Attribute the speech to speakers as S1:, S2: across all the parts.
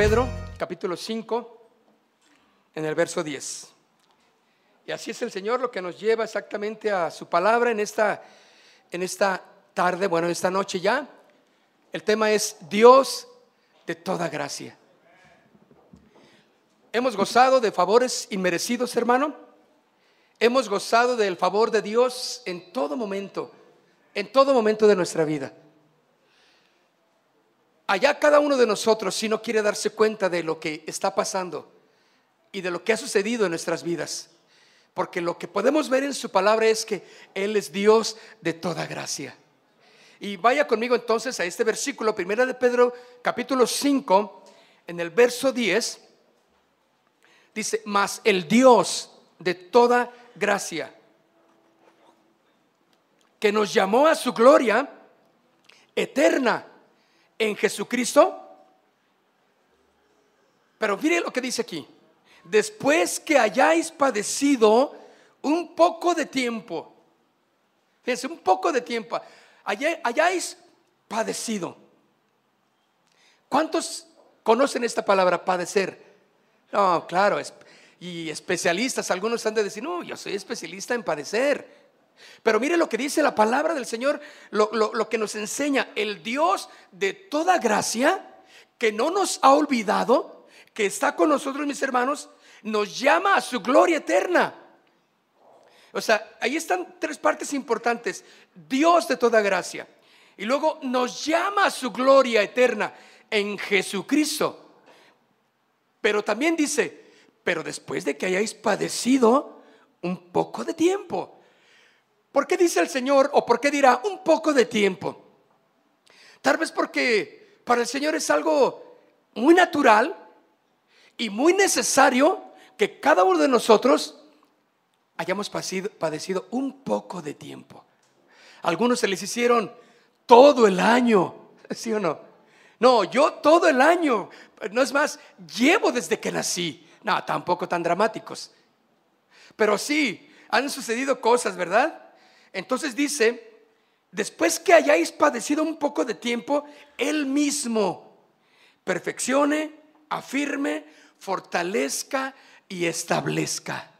S1: Pedro, capítulo 5, en el verso 10. Y así es el Señor lo que nos lleva exactamente a su palabra en esta, en esta tarde, bueno, en esta noche ya. El tema es Dios de toda gracia. Hemos gozado de favores inmerecidos, hermano. Hemos gozado del favor de Dios en todo momento, en todo momento de nuestra vida. Allá cada uno de nosotros, si no quiere darse cuenta de lo que está pasando y de lo que ha sucedido en nuestras vidas, porque lo que podemos ver en su palabra es que Él es Dios de toda gracia. Y vaya conmigo entonces a este versículo, primera de Pedro, capítulo 5, en el verso 10, dice, mas el Dios de toda gracia, que nos llamó a su gloria eterna en Jesucristo. Pero mire lo que dice aquí. Después que hayáis padecido un poco de tiempo, fíjense, un poco de tiempo, hayáis padecido. ¿Cuántos conocen esta palabra, padecer? No, claro, y especialistas, algunos han de decir, no, yo soy especialista en padecer. Pero mire lo que dice la palabra del Señor, lo, lo, que nos enseña, el Dios de toda gracia, que no nos ha olvidado, que está con nosotros, mis hermanos, nos llama a su gloria eterna. O sea, ahí están tres partes importantes. Dios de toda gracia. Y luego nos llama a su gloria eterna en Jesucristo. Pero también dice, pero después de que hayáis padecido un poco de tiempo. ¿Por qué dice el Señor o por qué dirá un poco de tiempo? Tal vez porque para el Señor es algo muy natural y muy necesario que cada uno de nosotros hayamos padecido, un poco de tiempo. Algunos se les hicieron todo el año, ¿sí o no? No, yo todo el año, no es más, llevo desde que nací. No, tampoco tan dramáticos. Pero sí, han sucedido cosas, ¿verdad? Entonces dice, después que hayáis padecido un poco de tiempo, Él mismo perfeccione, afirme, fortalezca y establezca.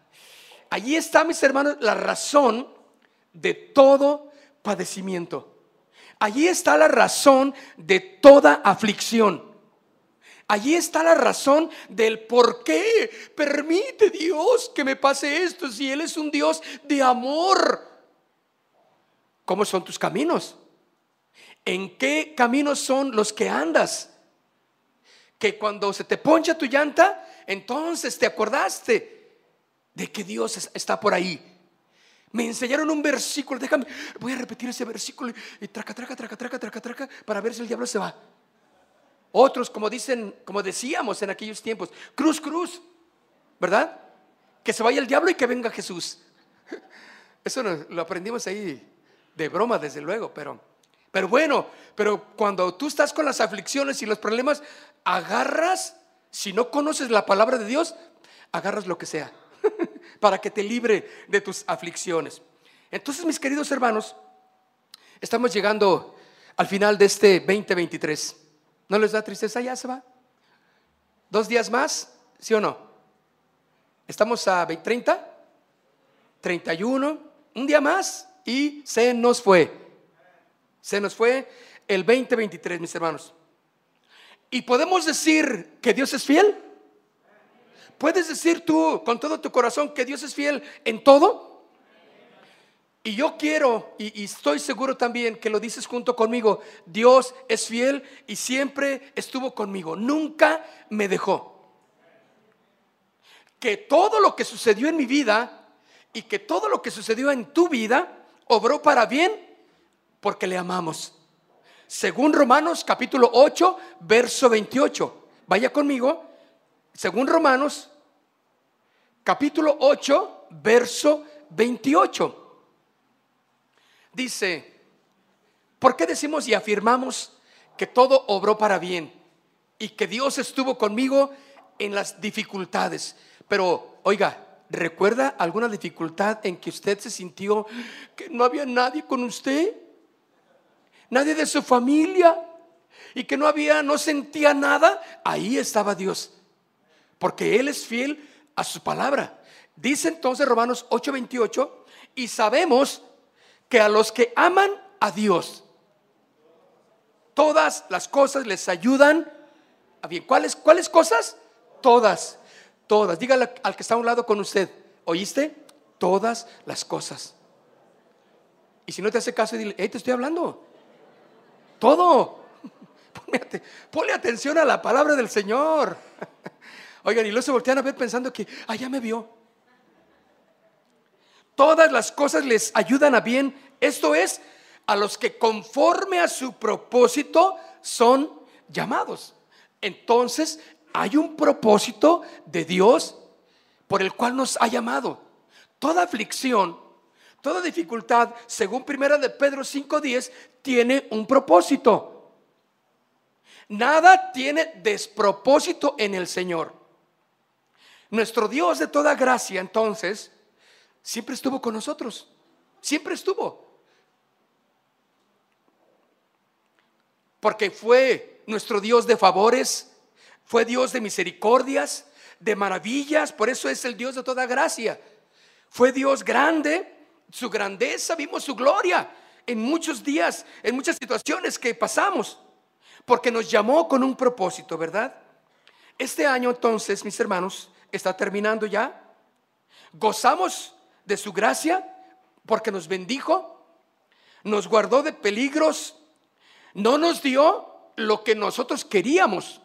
S1: Allí está, mis hermanos, la razón de todo padecimiento. Allí está la razón de toda aflicción. Allí está la razón del por qué permite Dios que me pase esto si Él es un Dios de amor. ¿Cómo son tus caminos? ¿En qué caminos son los que andas? Que cuando se te poncha tu llanta, entonces te acordaste de que Dios está por ahí. Me enseñaron un versículo, déjame, voy a repetir ese versículo y traca, traca, traca, traca, traca, traca, para ver si el diablo se va. Otros, como dicen, como decíamos en aquellos tiempos, cruz, cruz, ¿verdad? Que se vaya el diablo y que venga Jesús. Eso lo aprendimos ahí de broma, desde luego, pero, pero bueno, pero cuando tú estás con las aflicciones y los problemas, agarras, si no conoces la palabra de Dios, agarras lo que sea para que te libre de tus aflicciones. Entonces, mis queridos hermanos, estamos llegando al final de este 2023. ¿No les da tristeza? Ya se va. ¿Dos días más? ¿Sí o no? Estamos a 30, 31, un día más y se nos fue. Se nos fue el 2023, mis hermanos. ¿Y podemos decir que Dios es fiel? ¿Puedes decir tú con todo tu corazón que Dios es fiel en todo? Y yo quiero, y, estoy seguro también que lo dices junto conmigo, Dios es fiel y siempre estuvo conmigo, nunca me dejó. Que todo lo que sucedió en mi vida y que todo lo que sucedió en tu vida obró para bien porque le amamos. Según Romanos capítulo 8, verso 28. Vaya conmigo. según Romanos, capítulo 8, verso 28. Dice, ¿por qué decimos y afirmamos que todo obró para bien y que Dios estuvo conmigo en las dificultades? Pero, oiga, ¿recuerda alguna dificultad en que usted se sintió que no había nadie con usted? Nadie de su familia y que no había, no sentía nada, ahí estaba Dios. Porque Él es fiel a su palabra. Dice entonces Romanos 8:28, y sabemos que a los que aman a Dios, todas las cosas les ayudan a bien. ¿Cuáles, cuáles cosas? Todas, todas. Dígale al que está a un lado con usted, ¿oíste? Todas las cosas. Y si no te hace caso, dile, hey, te estoy hablando. Todo. Ponle, atención a la palabra del Señor. Oigan, y luego se voltean a ver pensando que, ah, ya me vio. Todas las cosas les ayudan a bien. Esto es, a los que conforme a su propósito son llamados. Entonces, hay un propósito de Dios por el cual nos ha llamado. Toda aflicción, toda dificultad, según primera de Pedro 5:10, tiene un propósito. Nada tiene despropósito en el Señor. Nuestro Dios de toda gracia, entonces, siempre estuvo con nosotros. Siempre estuvo. Porque fue nuestro Dios de favores, fue Dios de misericordias, de maravillas, por eso es el Dios de toda gracia. Fue Dios grande, su grandeza, vimos su gloria en muchos días, en muchas situaciones que pasamos porque nos llamó con un propósito, ¿verdad? Este año entonces, mis hermanos, está terminando ya. Gozamos de su gracia porque nos bendijo, nos guardó de peligros, no nos dio lo que nosotros queríamos,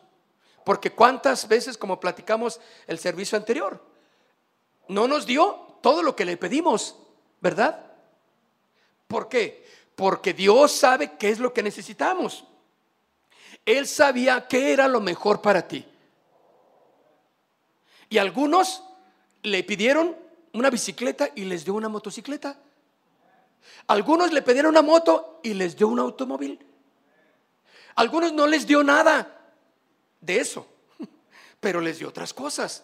S1: porque cuántas veces, como platicamos el servicio anterior, no nos dio todo lo que le pedimos, ¿verdad? ¿Por qué? Porque Dios sabe qué es lo que necesitamos. Él sabía qué era lo mejor para ti. Y algunos le pidieron una bicicleta y les dio una motocicleta. Algunos le pidieron una moto y les dio un automóvil. Algunos no les dio nada de eso, pero les dio otras cosas.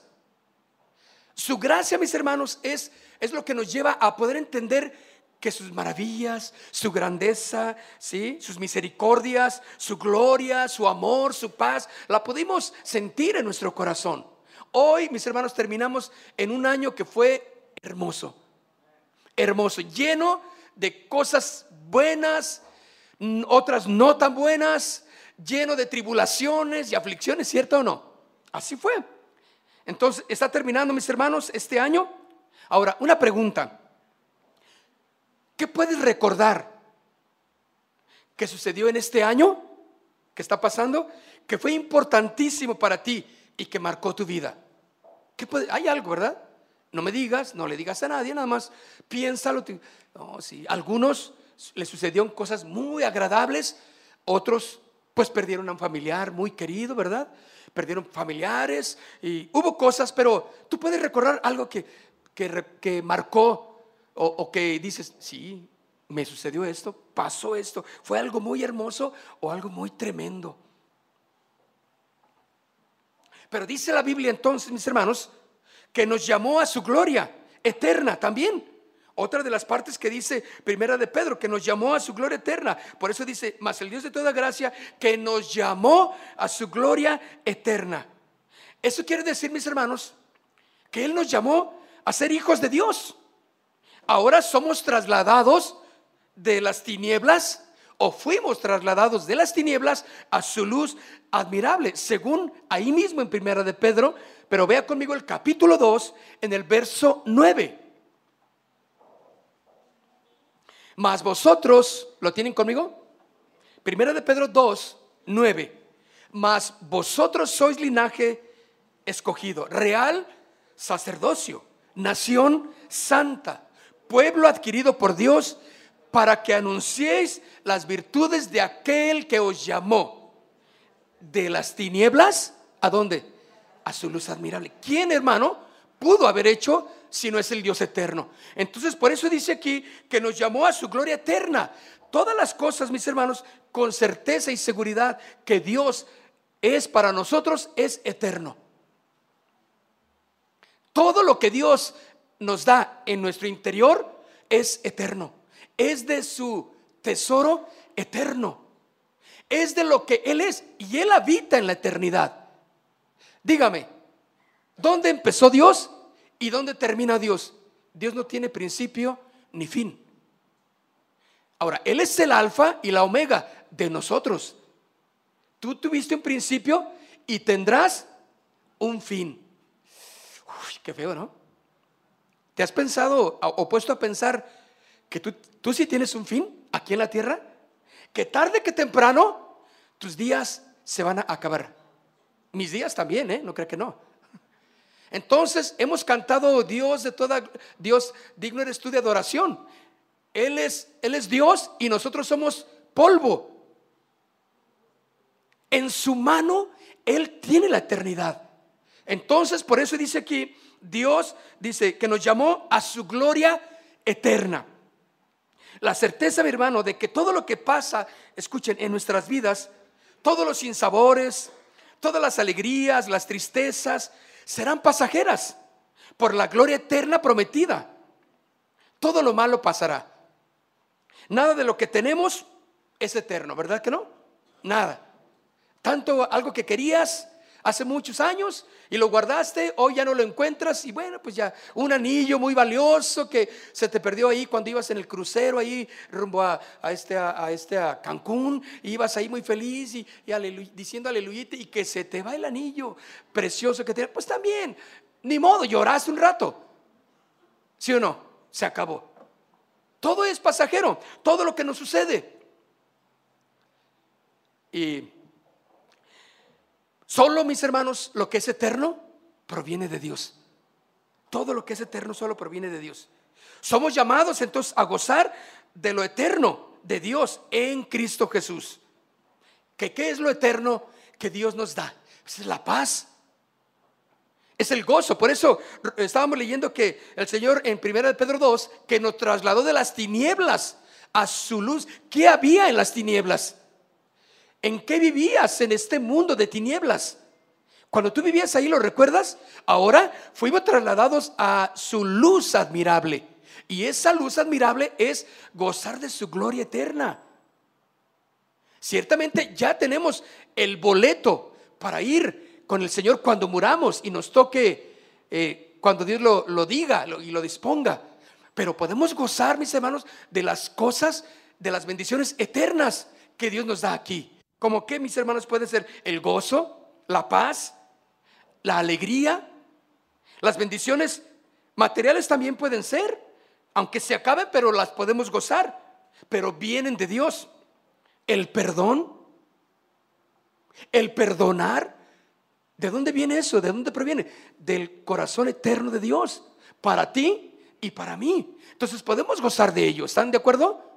S1: Su gracia, mis hermanos, es, es lo que nos lleva a poder entender que sus maravillas, su grandeza, ¿sí? sus misericordias, su gloria, su amor, su paz, la pudimos sentir en nuestro corazón. Hoy, mis hermanos, terminamos en un año que fue hermoso, hermoso, lleno de cosas buenas, otras no tan buenas, lleno de tribulaciones y aflicciones, ¿cierto o no? Así fue. Entonces, está terminando, mis hermanos, este año. Ahora, una pregunta. ¿Qué puedes recordar que sucedió en este año que está pasando? Que fue importantísimo para ti y que marcó tu vida. ¿Qué puede? Hay algo, ¿verdad? No me digas, no le digas a nadie, nada más piénsalo. No. Algunos les sucedieron cosas muy agradables, otros perdieron a un familiar muy querido, ¿verdad? Perdieron familiares y hubo cosas, pero tú puedes recordar algo que, que, que marcó o, que dices, sí, me sucedió esto, pasó esto, fue algo muy hermoso o algo muy tremendo. Pero dice la Biblia entonces, mis hermanos, que nos llamó a su gloria eterna también. Otra de las partes que dice Primera de Pedro, que nos llamó a su gloria eterna. Por eso dice, mas el Dios de toda gracia, que nos llamó a su gloria eterna. Eso quiere decir, mis hermanos, que Él nos llamó a ser hijos de Dios. Ahora somos trasladados de las tinieblas o fuimos trasladados de las tinieblas a su luz admirable, según ahí mismo en Primera de Pedro, pero vea conmigo el capítulo 2 en el verso 9. Mas vosotros, ¿lo tienen conmigo? Primera de Pedro 2, 9. Mas vosotros sois linaje escogido, real sacerdocio, nación santa pueblo adquirido por Dios para que anunciéis las virtudes de aquel que os llamó de las tinieblas, ¿a dónde? a su luz admirable. ¿Quién, hermano, pudo haber hecho si no es el Dios eterno? Entonces, por eso dice aquí que nos llamó a su gloria eterna. Todas las cosas, mis hermanos, con certeza y seguridad que Dios es para nosotros, es eterno. Todo lo que Dios nos da en nuestro interior es eterno. Es de su tesoro eterno. Es de lo que Él es y Él habita en la eternidad. Dígame, ¿dónde empezó Dios y dónde termina Dios? Dios no tiene principio ni fin. Ahora, Él es el alfa y la omega de nosotros. Tú tuviste un principio y tendrás un fin. Uy, qué feo, ¿no? ¿Te has pensado o puesto a pensar que tú, tú sí tienes un fin aquí en la tierra? Que tarde que temprano tus días se van a acabar. Mis días también, ¿eh? No creo que no. Entonces hemos cantado Dios de toda Dios digno eres tú de adoración. Él es él es Dios y nosotros somos polvo. En su mano él tiene la eternidad. Entonces, por eso dice aquí Dios dice que nos llamó a su gloria eterna. La certeza, mi hermano, de que todo lo que pasa, escuchen, en nuestras vidas, todos los sinsabores, todas las alegrías, las tristezas, serán pasajeras por la gloria eterna prometida. Todo lo malo pasará. Nada de lo que tenemos es eterno, ¿verdad que no? Nada. Tanto algo que querías hace muchos años y lo guardaste, hoy ya no lo encuentras y bueno, pues ya un anillo muy valioso que se te perdió ahí cuando ibas en el crucero ahí rumbo a, este, a, este a Cancún, ibas ahí muy feliz y, diciendo aleluya y que se te va el anillo precioso que te pues también, ni modo, lloraste un rato, ¿sí o no? Se acabó. Todo es pasajero, todo lo que nos sucede. Y Solo, mis hermanos, lo que es eterno proviene de Dios. Todo lo que es eterno solo proviene de Dios. Somos llamados entonces a gozar de lo eterno de Dios en Cristo Jesús. ¿Que ¿Qué es lo eterno que Dios nos da? Pues es la paz. Es el gozo. Por eso estábamos leyendo que el Señor en 1 Pedro 2, que nos trasladó de las tinieblas a su luz. ¿Qué había en las tinieblas? ¿En qué vivías en este mundo de tinieblas? Cuando tú vivías ahí, ¿lo recuerdas? Ahora fuimos trasladados a su luz admirable. Y esa luz admirable es gozar de su gloria eterna. Ciertamente ya tenemos el boleto para ir con el Señor cuando muramos y nos toque, eh, cuando Dios lo, lo diga y lo disponga. Pero podemos gozar, mis hermanos, de las cosas, de las bendiciones eternas que Dios nos da aquí. Como que, mis hermanos, puede ser el gozo, la paz, la alegría, las bendiciones materiales también pueden ser, aunque se acaben, pero las podemos gozar, pero vienen de Dios. El perdón, el perdonar, ¿de dónde viene eso? ¿De dónde proviene? Del corazón eterno de Dios, para ti y para mí. Entonces podemos gozar de ello, ¿están de acuerdo?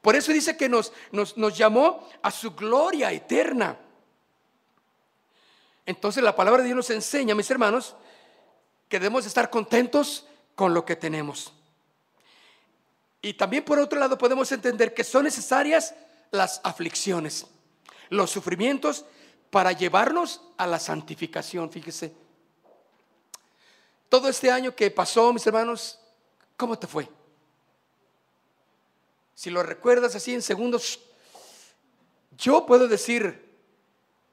S1: Por eso dice que nos, nos, llamó a su gloria eterna. Entonces la palabra de Dios nos enseña, mis hermanos, que debemos estar contentos con lo que tenemos. Y también por otro lado podemos entender que son necesarias las aflicciones, los sufrimientos para llevarnos a la santificación. Fíjese, todo este año que pasó, mis hermanos, ¿cómo te fue? Si lo recuerdas así en segundos, yo puedo decir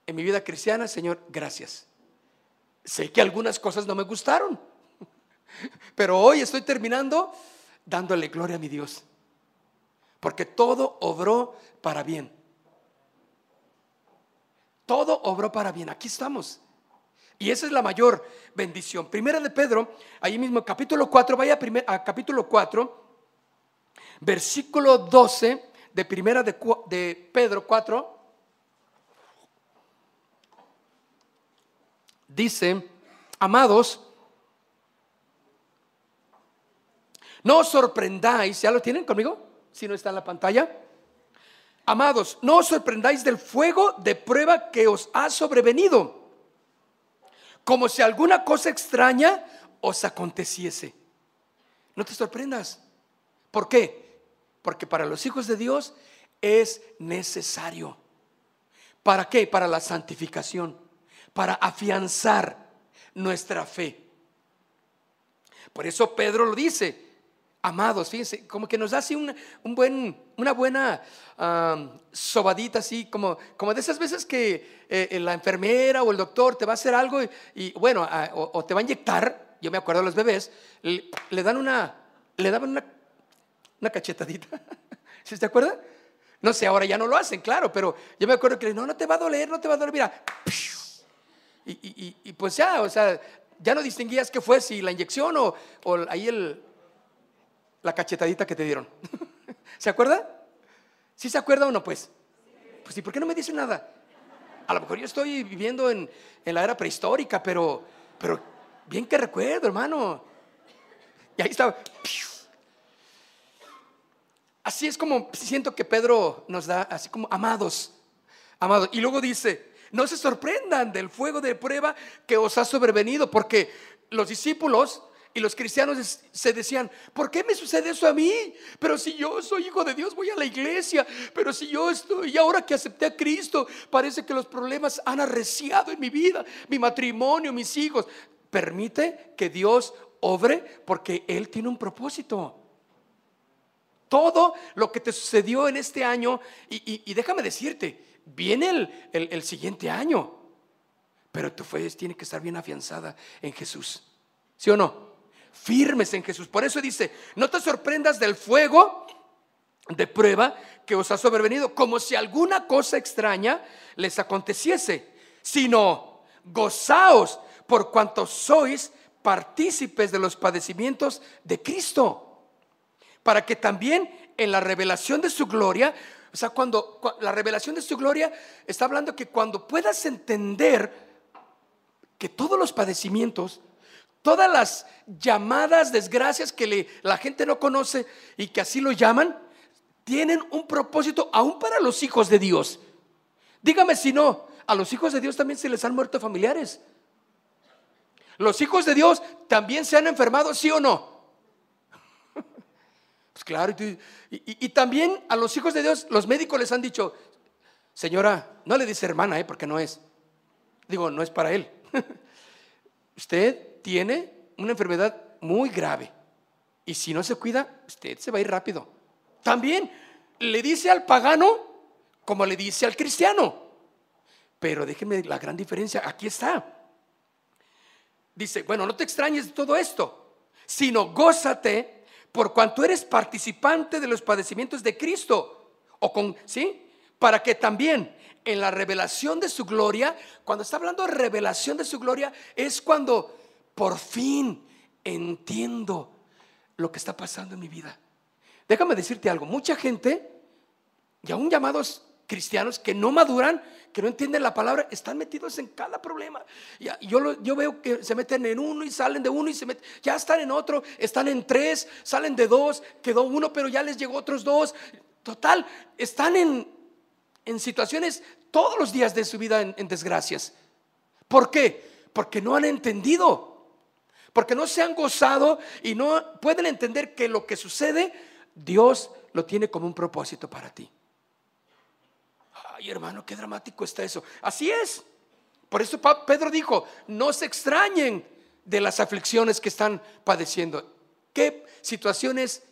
S1: en mi vida cristiana, Señor, gracias. Sé que algunas cosas no me gustaron, pero hoy estoy terminando dándole gloria a mi Dios, porque todo obró para bien. Todo obró para bien. Aquí estamos. Y esa es la mayor bendición. Primera de Pedro, ahí mismo, capítulo 4, vaya a, a capítulo 4 versículo 12 de primera de, Pedro 4, dice, amados, no os sorprendáis, ¿ya lo tienen conmigo? Si no está en la pantalla. Amados, no os sorprendáis del fuego de prueba que os ha sobrevenido, como si alguna cosa extraña os aconteciese. No te sorprendas. ¿Por qué? Porque para los hijos de Dios es necesario. ¿Para qué? Para la santificación, para afianzar nuestra fe. Por eso Pedro lo dice, amados, fíjense, como que nos hace una, una buena sobadita así, como, como de esas veces que eh, la enfermera o el doctor te va a hacer algo y, bueno, o, te va a inyectar, yo me acuerdo de los bebés, le, dan una, le daban una, una cachetadita, ¿sí te acuerda? No sé, ahora ya no lo hacen, claro, pero yo me acuerdo que no, no te va a doler, no te va a doler, mira. Y, pues ya, o sea, ya no distinguías qué fue, si la inyección o, ahí el, la cachetadita que te dieron. ¿Se acuerda? ¿Sí se acuerda o no, pues? Pues, ¿y por qué no me dice nada? A lo mejor yo estoy viviendo en, la era prehistórica, pero, pero bien que recuerdo, hermano. Y ahí estaba. Así es como siento que Pedro nos da, así como amados, amados. Y luego dice, no se sorprendan del fuego de prueba que os ha sobrevenido, porque los discípulos y los cristianos se decían, ¿por qué me sucede eso a mí? Pero si yo soy hijo de Dios, voy a la iglesia. Pero si yo estoy, y ahora que acepté a Cristo, parece que los problemas han arreciado en mi vida, mi matrimonio, mis hijos. Permite que Dios obre porque Él tiene un propósito. Todo lo que te sucedió en este año, y, déjame decirte, viene el, el siguiente año, pero tu fe tiene que estar bien afianzada en Jesús. ¿Sí o no? firmes en Jesús. Por eso dice, no te sorprendas del fuego de prueba que os ha sobrevenido, como si alguna cosa extraña les aconteciese, sino gozaos por cuanto sois partícipes de los padecimientos de Cristo, para que también en la revelación de su gloria, o sea, cuando, la revelación de su gloria está hablando que cuando puedas entender que todos los padecimientos todas las llamadas desgracias que la gente no conoce y que así lo llaman, tienen un propósito aún para los hijos de Dios. Dígame si no, a los hijos de Dios también se les han muerto familiares. Los hijos de Dios también se han enfermado, sí o no. Pues claro, y, también a los hijos de Dios, los médicos les han dicho, señora, no le dice hermana, ¿eh? porque no es. Digo, no es para él. Usted tiene una enfermedad muy grave. Y si no se cuida, usted se va a ir rápido. También le dice al pagano como le dice al cristiano. Pero déjenme la gran diferencia. Aquí está. Dice, bueno, no te extrañes de todo esto, sino gózate por cuanto eres participante de los padecimientos de Cristo. O con, ¿sí? Para que también en la revelación de su gloria, cuando está hablando de revelación de su gloria, es cuando por fin entiendo lo que está pasando en mi vida. Déjame decirte algo, mucha gente, y aún llamados cristianos que no maduran, que no entienden la palabra, están metidos en cada problema. Yo, yo veo que se meten en uno y salen de uno y se meten, ya están en otro, están en tres, salen de dos, quedó uno, pero ya les llegó otros dos. Total, están en, en situaciones todos los días de su vida en, en desgracias. ¿Por qué? Porque no han entendido porque no se han gozado y no pueden entender que lo que sucede, Dios lo tiene como un propósito para ti. Hermano, qué dramático está eso. Así es. Por eso Pedro dijo, no se extrañen de las aflicciones que están padeciendo. ¿Qué situaciones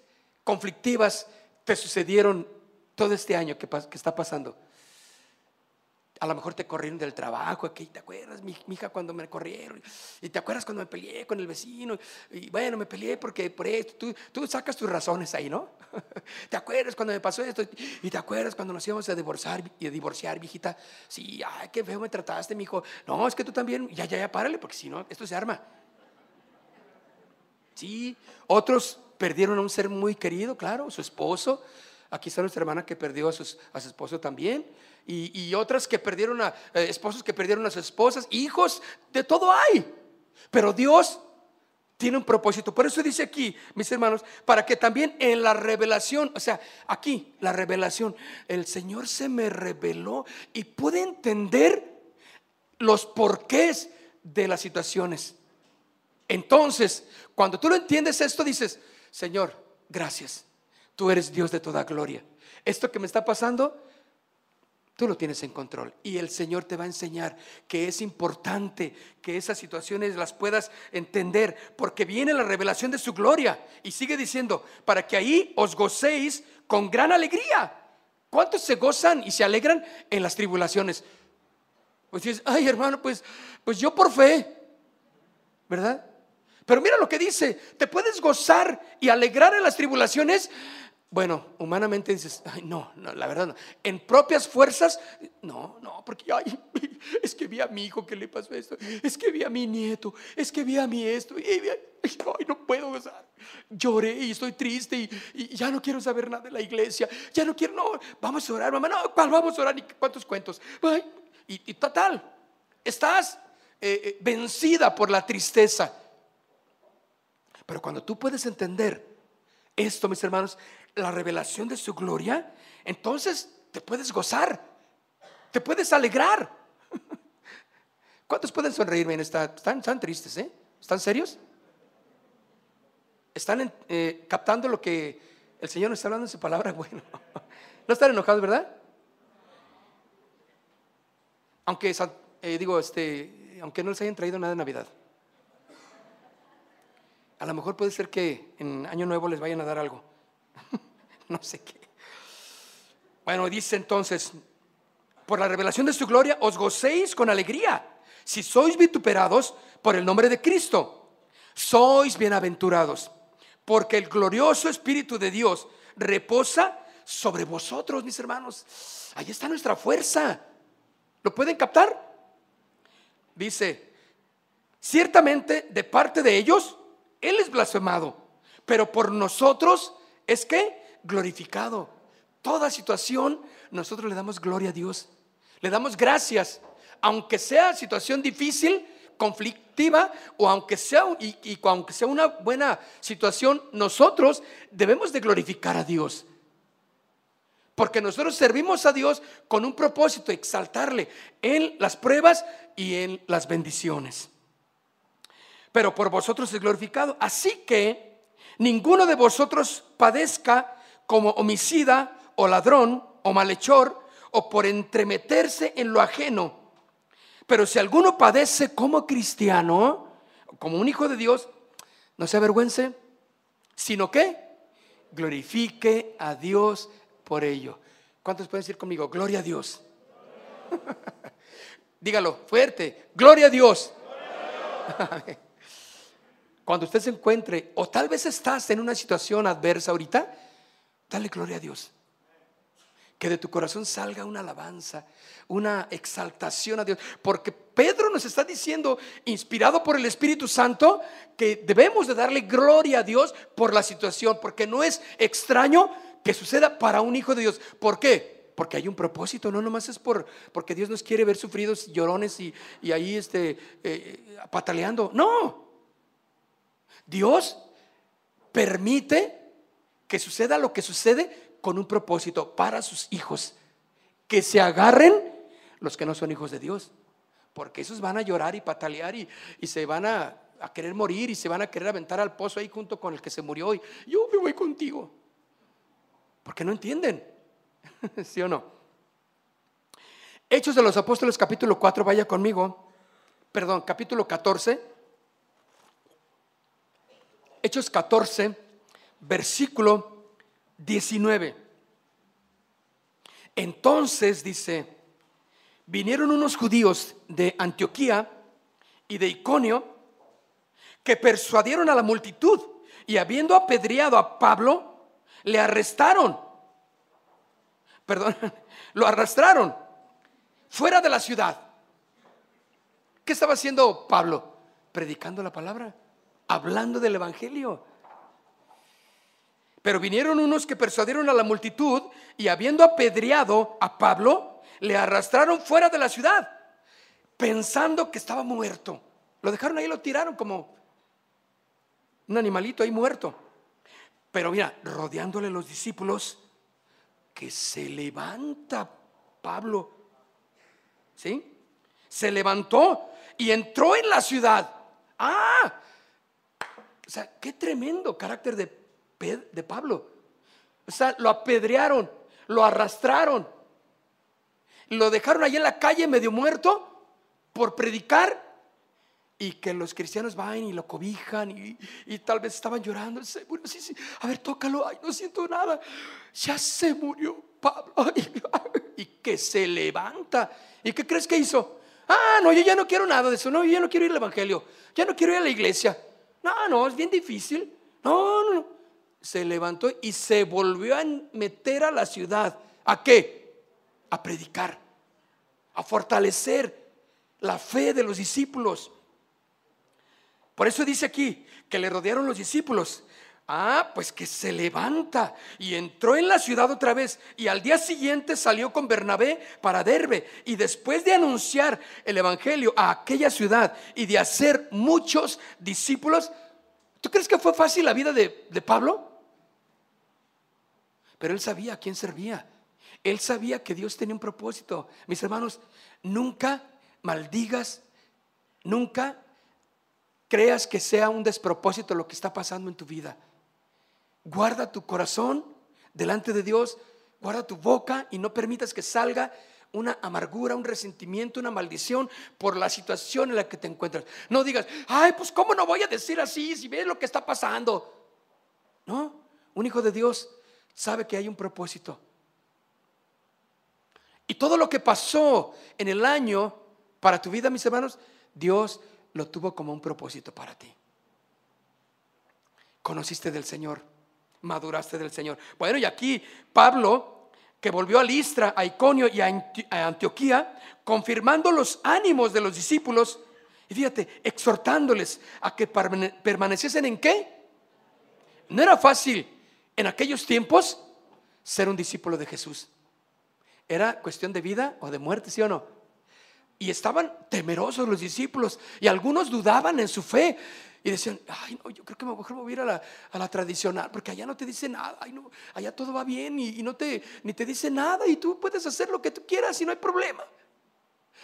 S1: conflictivas te sucedieron todo este año que está pasando? A lo mejor te corrieron del trabajo, ¿te acuerdas, mi, hija, cuando me corrieron? Y te acuerdas cuando me peleé con el vecino, bueno, me peleé porque por esto, tú, sacas tus razones ahí, ¿no? ¿Te acuerdas cuando me pasó esto? Y te acuerdas cuando nos íbamos a divorciar, y a divorciar, viejita, sí, ay, qué feo me trataste, mi hijo. No, es que tú también, ya, ya, ya, párale, porque si no, esto se arma. Sí, otros perdieron a un ser muy querido, claro, su esposo. Aquí está nuestra hermana que perdió a su esposo también y, otras que perdieron a eh, esposos que perdieron a sus esposas, hijos, de todo hay. Pero Dios tiene un propósito. Por eso dice aquí, mis hermanos, para que también en la revelación, o sea, aquí la revelación, el Señor se me reveló y pude entender los porqués de las situaciones. Entonces, cuando tú lo entiendes esto, dices, Señor, gracias. Tú eres Dios de toda gloria. Esto que me está pasando, tú lo tienes en control. Y el Señor te va a enseñar que es importante que esas situaciones las puedas entender, porque viene la revelación de su gloria. Y sigue diciendo, para que ahí os gocéis con gran alegría. ¿Cuántos se gozan y se alegran en las tribulaciones? Pues dices, ay hermano, pues, pues yo por fe, ¿verdad? Pero mira lo que dice, te puedes gozar y alegrar en las tribulaciones. Bueno, humanamente dices, ay, no, no, la verdad no. En propias fuerzas, no, no, porque ay, es que vi a mi hijo que le pasó esto, es que vi a mi nieto, es que vi a mi esto, y, ay, no puedo gozar. Lloré y estoy triste y, ya no quiero saber nada de la iglesia, ya no quiero, no, vamos a orar, mamá, no, ¿cuál vamos a orar? ¿Y cuántos cuentos? Ay, y, total, estás eh, eh, vencida por la tristeza pero cuando tú puedes entender esto, mis hermanos, la revelación de su gloria, entonces te puedes gozar, te puedes alegrar. ¿Cuántos pueden sonreírme en esta? Están, están tristes, ¿eh? ¿Están serios? ¿Están eh, captando lo que el Señor está hablando en su palabra? Bueno, no están enojados, ¿verdad? Aunque, eh, digo, este, aunque no les hayan traído nada de Navidad. A lo mejor puede ser que en Año Nuevo les vayan a dar algo. no sé qué. Bueno, dice entonces, por la revelación de su gloria os gocéis con alegría, si sois vituperados por el nombre de Cristo. Sois bienaventurados, porque el glorioso Espíritu de Dios reposa sobre vosotros, mis hermanos. Ahí está nuestra fuerza. ¿Lo pueden captar? Dice, ciertamente de parte de ellos él es blasfemado, pero por nosotros es que glorificado. Toda situación, nosotros le damos gloria a Dios. Le damos gracias, aunque sea situación difícil, conflictiva o aunque sea y, aunque sea una buena situación, nosotros debemos de glorificar a Dios. Porque nosotros servimos a Dios con un propósito, exaltarle en las pruebas y en las bendiciones pero por vosotros es glorificado. Así que ninguno de vosotros padezca como homicida o ladrón o malhechor o por entremeterse en lo ajeno. Pero si alguno padece como cristiano, como un hijo de Dios, no se avergüence, sino que glorifique a Dios por ello. ¿Cuántos pueden decir conmigo? Gloria a Dios. Dígalo fuerte, gloria a Dios. Gloria a Dios. Cuando usted se encuentre, o tal vez estás en una situación adversa ahorita, dale gloria a Dios. Que de tu corazón salga una alabanza, una exaltación a Dios. Porque Pedro nos está diciendo, inspirado por el Espíritu Santo, que debemos de darle gloria a Dios por la situación. Porque no es extraño que suceda para un hijo de Dios. ¿Por qué? Porque hay un propósito, no nomás es por, porque Dios nos quiere ver sufridos, llorones y, ahí este, eh, pataleando. No, Dios permite que suceda lo que sucede con un propósito para sus hijos. Que se agarren los que no son hijos de Dios. Porque esos van a llorar y patalear y, se van a, querer morir y se van a querer aventar al pozo ahí junto con el que se murió. Y yo me voy contigo. Porque no entienden. ¿Sí o no? Hechos de los Apóstoles capítulo 4, vaya conmigo. Perdón, capítulo 14 Hechos 14, versículo 19. Entonces dice, vinieron unos judíos de Antioquía y de Iconio que persuadieron a la multitud y habiendo apedreado a Pablo, le arrestaron. Perdón, lo arrastraron fuera de la ciudad. ¿Qué estaba haciendo Pablo? Predicando la palabra hablando del Evangelio. Pero vinieron unos que persuadieron a la multitud y habiendo apedreado a Pablo, le arrastraron fuera de la ciudad, pensando que estaba muerto. Lo dejaron ahí, lo tiraron como un animalito ahí muerto. Pero mira, rodeándole los discípulos, que se levanta Pablo. ¿Sí? Se levantó y entró en la ciudad. Ah, sea, qué tremendo carácter de, de Pablo. O sea, lo apedrearon, lo arrastraron, lo dejaron ahí en la calle medio muerto por predicar y que los cristianos van y lo cobijan y, tal vez estaban llorando. A ver, tócalo. Ay, no siento nada. Ya se murió Pablo. y que se levanta. ¿Y qué crees que hizo? Ah, no, yo ya no quiero nada de eso. No, yo ya no quiero ir al Evangelio. Ya no quiero ir a la iglesia. No, no, es bien difícil. No, no, no. Se levantó y se volvió a meter a la ciudad. ¿A qué? A predicar. A fortalecer la fe de los discípulos. Por eso dice aquí que le rodearon los discípulos. Ah, pues que se levanta y entró en la ciudad otra vez y al día siguiente salió con Bernabé para Derbe y después de anunciar el evangelio a aquella ciudad y de hacer muchos discípulos, ¿tú crees que fue fácil la vida de, de Pablo? Pero él sabía a quién servía. Él sabía que Dios tenía un propósito. Mis hermanos, nunca maldigas, nunca creas que sea un despropósito lo que está pasando en tu vida. Guarda tu corazón delante de Dios, guarda tu boca y no permitas que salga una amargura, un resentimiento, una maldición por la situación en la que te encuentras. No digas, ay, pues cómo no voy a decir así si ves lo que está pasando. No, un hijo de Dios sabe que hay un propósito. Y todo lo que pasó en el año para tu vida, mis hermanos, Dios lo tuvo como un propósito para ti. Conociste del Señor, maduraste del Señor. Bueno, y aquí Pablo, que volvió a Listra, a Iconio y a Antioquía, confirmando los ánimos de los discípulos, y fíjate, exhortándoles a que permaneciesen en qué. No era fácil en aquellos tiempos ser un discípulo de Jesús. Era cuestión de vida o de muerte, ¿sí o no? Y estaban temerosos los discípulos y algunos dudaban en su fe. Y decían, ay, no, yo creo que mejor me voy a ir a la, tradicional, porque allá no te dice nada, allá todo va bien y, no te, ni te dice nada y tú puedes hacer lo que tú quieras y no hay problema.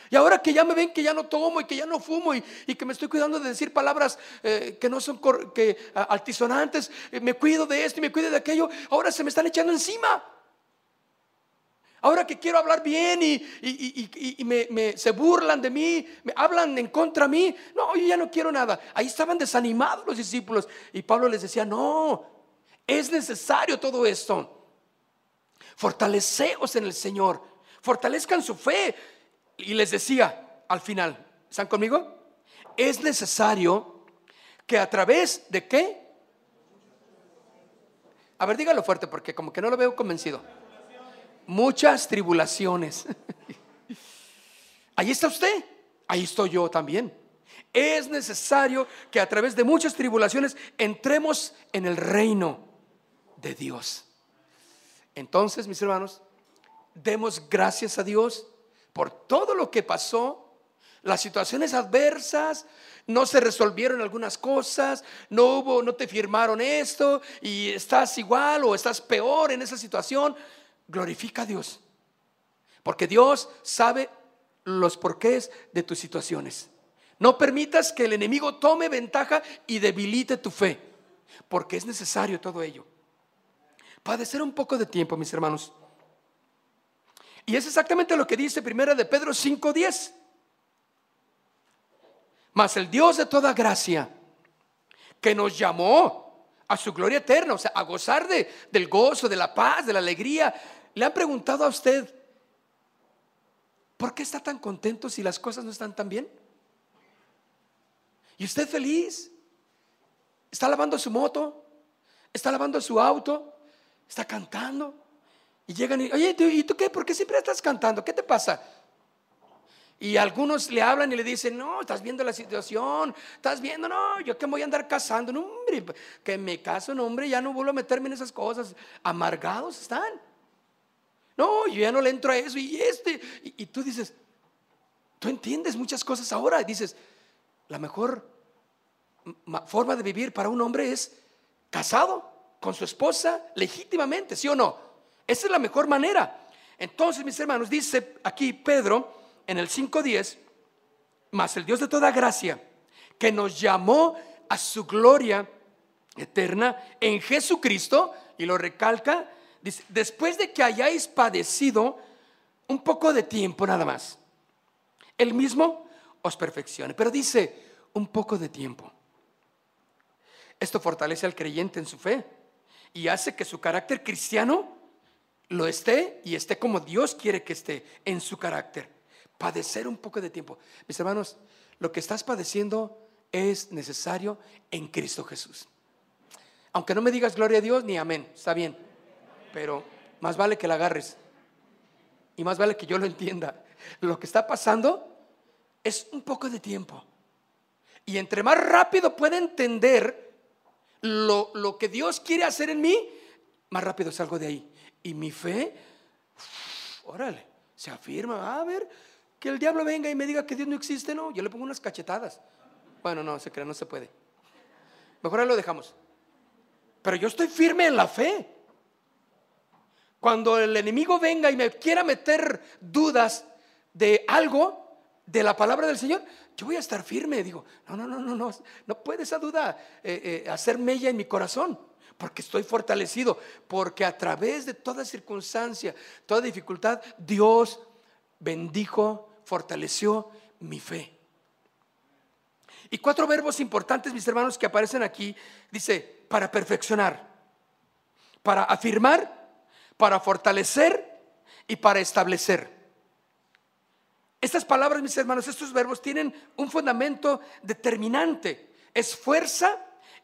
S1: Y ahora que ya me ven que ya no tomo y que ya no fumo y, que me estoy cuidando de decir palabras eh, que no son que, altisonantes, eh, me cuido de esto y me cuido de aquello, ahora se me están echando encima. Ahora que quiero hablar bien y, me, se burlan de mí, me hablan en contra de mí. No, yo ya no quiero nada. Ahí estaban desanimados los discípulos. Y Pablo les decía, no, es necesario todo esto. Fortaleceos en el Señor. Fortalezcan su fe. Y les decía al final, ¿están conmigo? Es necesario que a través de qué? A ver, dígalo fuerte porque como que no lo veo convencido muchas tribulaciones. Ahí está usted, ahí estoy yo también. Es necesario que a través de muchas tribulaciones entremos en el reino de Dios. Entonces, mis hermanos, demos gracias a Dios por todo lo que pasó, las situaciones adversas, no se resolvieron algunas cosas, no hubo, no te firmaron esto y estás igual o estás peor en esa situación glorifica a Dios. Porque Dios sabe los porqués de tus situaciones. No permitas que el enemigo tome ventaja y debilite tu fe, porque es necesario todo ello. Padecer un poco de tiempo, mis hermanos. Y es exactamente lo que dice primera de Pedro 5:10. Mas el Dios de toda gracia, que nos llamó a su gloria eterna, o sea, a gozar de, del gozo, de la paz, de la alegría, ¿Le han preguntado a usted por qué está tan contento si las cosas no están tan bien? ¿Y usted feliz? ¿Está lavando su moto? ¿Está lavando su auto? ¿Está cantando? Y llegan y, oye, ¿y tú qué? ¿Por qué siempre estás cantando? ¿Qué te pasa? Y algunos le hablan y le dicen, no, estás viendo la situación, estás viendo, no, yo que voy a andar casando, no, hombre, que me caso, no, hombre, ya no vuelvo a meterme en esas cosas. Amargados están. No, yo ya no le entro a eso y este. Y, tú dices, tú entiendes muchas cosas ahora. Y dices, la mejor forma de vivir para un hombre es casado con su esposa legítimamente, ¿sí o no? Esa es la mejor manera. Entonces, mis hermanos, dice aquí Pedro en el 5.10, mas el Dios de toda gracia, que nos llamó a su gloria eterna en Jesucristo, y lo recalca, dice, después de que hayáis padecido un poco de tiempo nada más, el mismo os perfeccione, pero dice un poco de tiempo. Esto fortalece al creyente en su fe y hace que su carácter cristiano lo esté y esté como Dios quiere que esté en su carácter. Padecer un poco de tiempo. Mis hermanos, lo que estás padeciendo es necesario en Cristo Jesús. Aunque no me digas gloria a Dios ni amén, está bien. Pero más vale que la agarres. Y más vale que yo lo entienda. Lo que está pasando es un poco de tiempo. Y entre más rápido pueda entender lo, lo que Dios quiere hacer en mí, más rápido salgo de ahí. Y mi fe, órale, se afirma. A ver, que el diablo venga y me diga que Dios no existe, no, yo le pongo unas cachetadas. Bueno, no, se cree, no se puede. Mejor ahí lo dejamos. Pero yo estoy firme en la fe. Cuando el enemigo venga y me quiera meter dudas de algo, de la palabra del Señor, yo voy a estar firme. Digo, no, no, no, no, no, no puede esa duda eh, eh, hacer mella en mi corazón porque estoy fortalecido, porque a través de toda circunstancia, toda dificultad, Dios bendijo, fortaleció mi fe. Y cuatro verbos importantes, mis hermanos, que aparecen aquí, dice, para perfeccionar, para afirmar, para fortalecer y para establecer. Estas palabras, mis hermanos, estos verbos tienen un fundamento determinante, es fuerza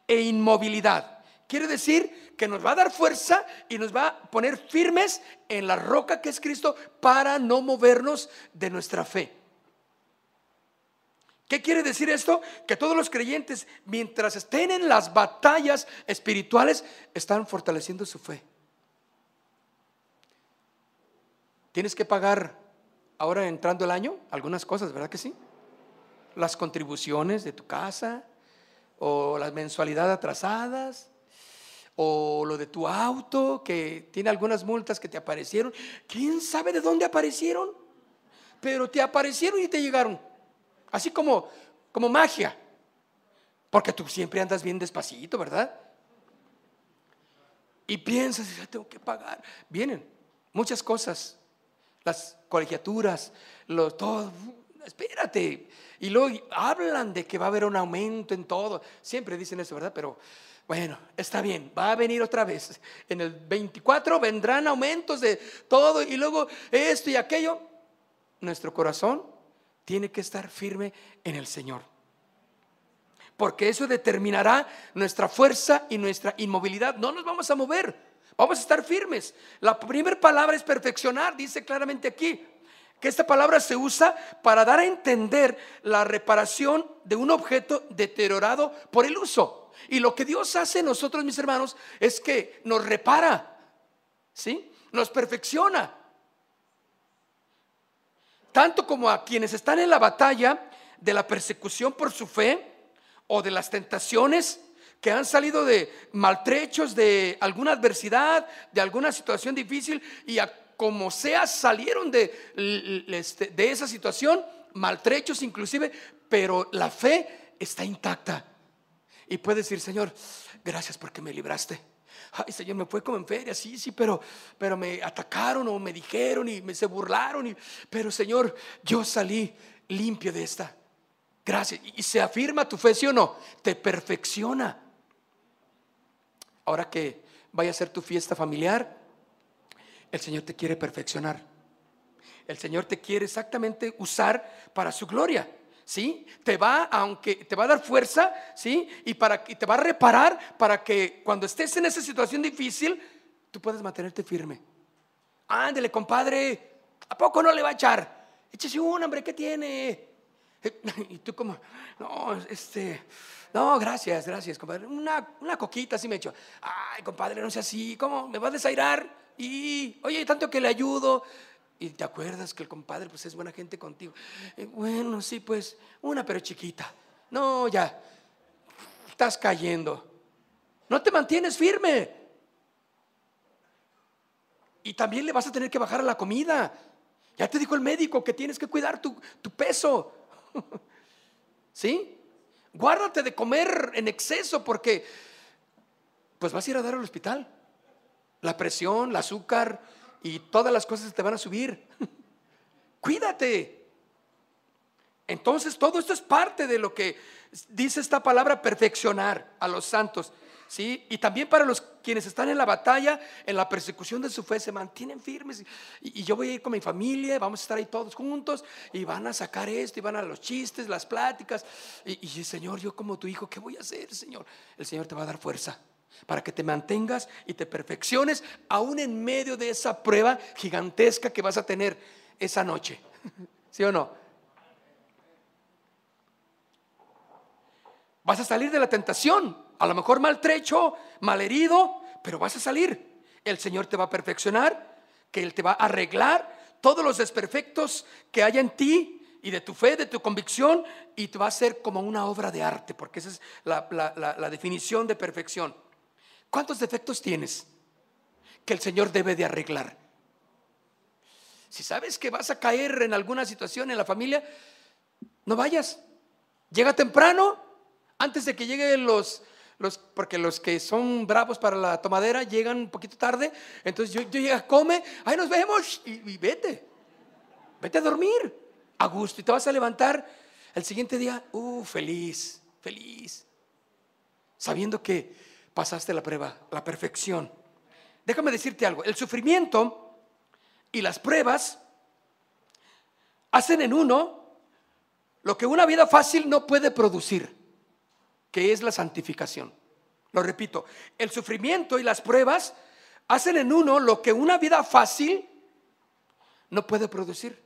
S1: e inmovilidad. Quiere decir que nos va a dar fuerza y nos va a poner firmes en la roca que es Cristo para no movernos de nuestra fe. ¿Qué quiere decir esto? Que todos los creyentes, mientras estén en las batallas espirituales, están fortaleciendo su fe. Tienes que pagar ahora entrando el año algunas cosas, ¿verdad que sí? Las contribuciones de tu casa o las mensualidades atrasadas o lo de tu auto que tiene algunas multas que te aparecieron. ¿Quién sabe de dónde aparecieron? Pero te aparecieron y te llegaron. Así como, como magia. Porque tú siempre andas bien despacito, ¿verdad? Y piensas, ya tengo que pagar. Vienen muchas cosas. Las colegiaturas, lo, todo. Espérate. Y luego hablan de que va a haber un aumento en todo. Siempre dicen eso, ¿verdad? Pero bueno, está bien, va a venir otra vez. En el 24 vendrán aumentos de todo y luego esto y aquello. Nuestro corazón tiene que estar firme en el Señor. Porque eso determinará nuestra fuerza y nuestra inmovilidad. No nos vamos a mover, vamos a estar firmes. La primera palabra es perfeccionar, dice claramente aquí. Que esta palabra se usa para dar a entender la reparación de un objeto deteriorado por el uso. Y lo que Dios hace nosotros, mis hermanos, es que nos repara, ¿sí? Nos perfecciona. Tanto como a quienes están en la batalla de la persecución por su fe o de las tentaciones que han salido de maltrechos, de alguna adversidad, de alguna situación difícil y a como sea salieron de, este, de esa situación, maltrechos inclusive, pero la fe está intacta. Y puede decir, Señor, gracias porque me libraste. Ay, Señor, me fue como en feria, sí, sí, pero, pero me atacaron o me dijeron y me se burlaron. Y, pero Señor, yo salí limpio de esta. Gracias. Y se afirma tu fe, sí o no, te perfecciona. Ahora que vaya a ser tu fiesta familiar, el Señor te quiere perfeccionar. El Señor te quiere exactamente usar para su gloria. ¿sí? Te va, aunque te va a dar fuerza, ¿sí? Y, para, y te va a reparar para que cuando estés en esa situación difícil, tú puedas mantenerte firme. Ándele, compadre, ¿a poco no le va a echar? Échese un, hombre, ¿qué tiene? Y tú como, no, este, no, gracias, gracias, compadre. Una, una coquita así me echo. Ay, compadre, no sea así, ¿cómo? ¿Me va a desairar? Y, oye, tanto que le ayudo. Y te acuerdas que el compadre pues es buena gente contigo. Eh, bueno, sí, pues una pero chiquita. No, ya, estás cayendo. No te mantienes firme. Y también le vas a tener que bajar a la comida. Ya te dijo el médico que tienes que cuidar tu, tu peso. ¿Sí? Guárdate de comer en exceso porque pues vas a ir a dar al hospital. La presión, el azúcar y todas las cosas te van a subir. Cuídate. Entonces todo esto es parte de lo que dice esta palabra perfeccionar a los santos. ¿Sí? Y también para los quienes están en la batalla, en la persecución de su fe, se mantienen firmes. Y, yo voy a ir con mi familia, vamos a estar ahí todos juntos y van a sacar esto y van a los chistes, las pláticas. Y, y Señor, yo como tu hijo, ¿qué voy a hacer, Señor? El Señor te va a dar fuerza para que te mantengas y te perfecciones aún en medio de esa prueba gigantesca que vas a tener esa noche. ¿Sí o no? Vas a salir de la tentación, a lo mejor maltrecho, malherido, pero vas a salir. El Señor te va a perfeccionar, que Él te va a arreglar todos los desperfectos que hay en ti y de tu fe, de tu convicción, y te va a hacer como una obra de arte, porque esa es la, la definición de perfección. ¿Cuántos defectos tienes que el Señor debe de arreglar? Si sabes que vas a caer en alguna situación en la familia, no vayas. Llega temprano, antes de que lleguen los, porque los que son bravos para la tomadera llegan un poquito tarde, entonces yo, yo llega, come, ahí nos vemos y, y, vete, vete a dormir a gusto y te vas a levantar el siguiente día, uh, feliz, feliz, sabiendo que pasaste la prueba, la perfección. Déjame decirte algo, el sufrimiento y las pruebas hacen en uno lo que una vida fácil no puede producir que es la santificación. Lo repito, el sufrimiento y las pruebas hacen en uno lo que una vida fácil no puede producir.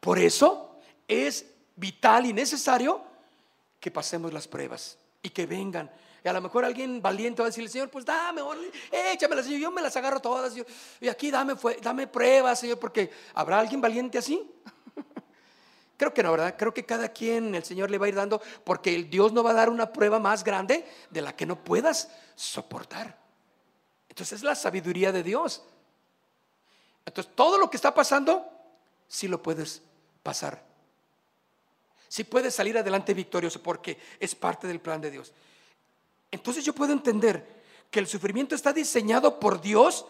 S1: Por eso es vital y necesario que pasemos las pruebas y que vengan. Y a lo mejor alguien valiente va a decirle, Señor, pues dame, échamelas, Señor, yo me las agarro todas. Y aquí dame, dame pruebas, Señor, porque ¿habrá alguien valiente así? Creo que no, ¿verdad? Creo que cada quien el Señor le va a ir dando, porque el Dios no va a dar una prueba más grande de la que no puedas soportar. Entonces es la sabiduría de Dios. Entonces todo lo que está pasando, sí lo puedes pasar. Sí puedes salir adelante victorioso porque es parte del plan de Dios. Entonces yo puedo entender que el sufrimiento está diseñado por Dios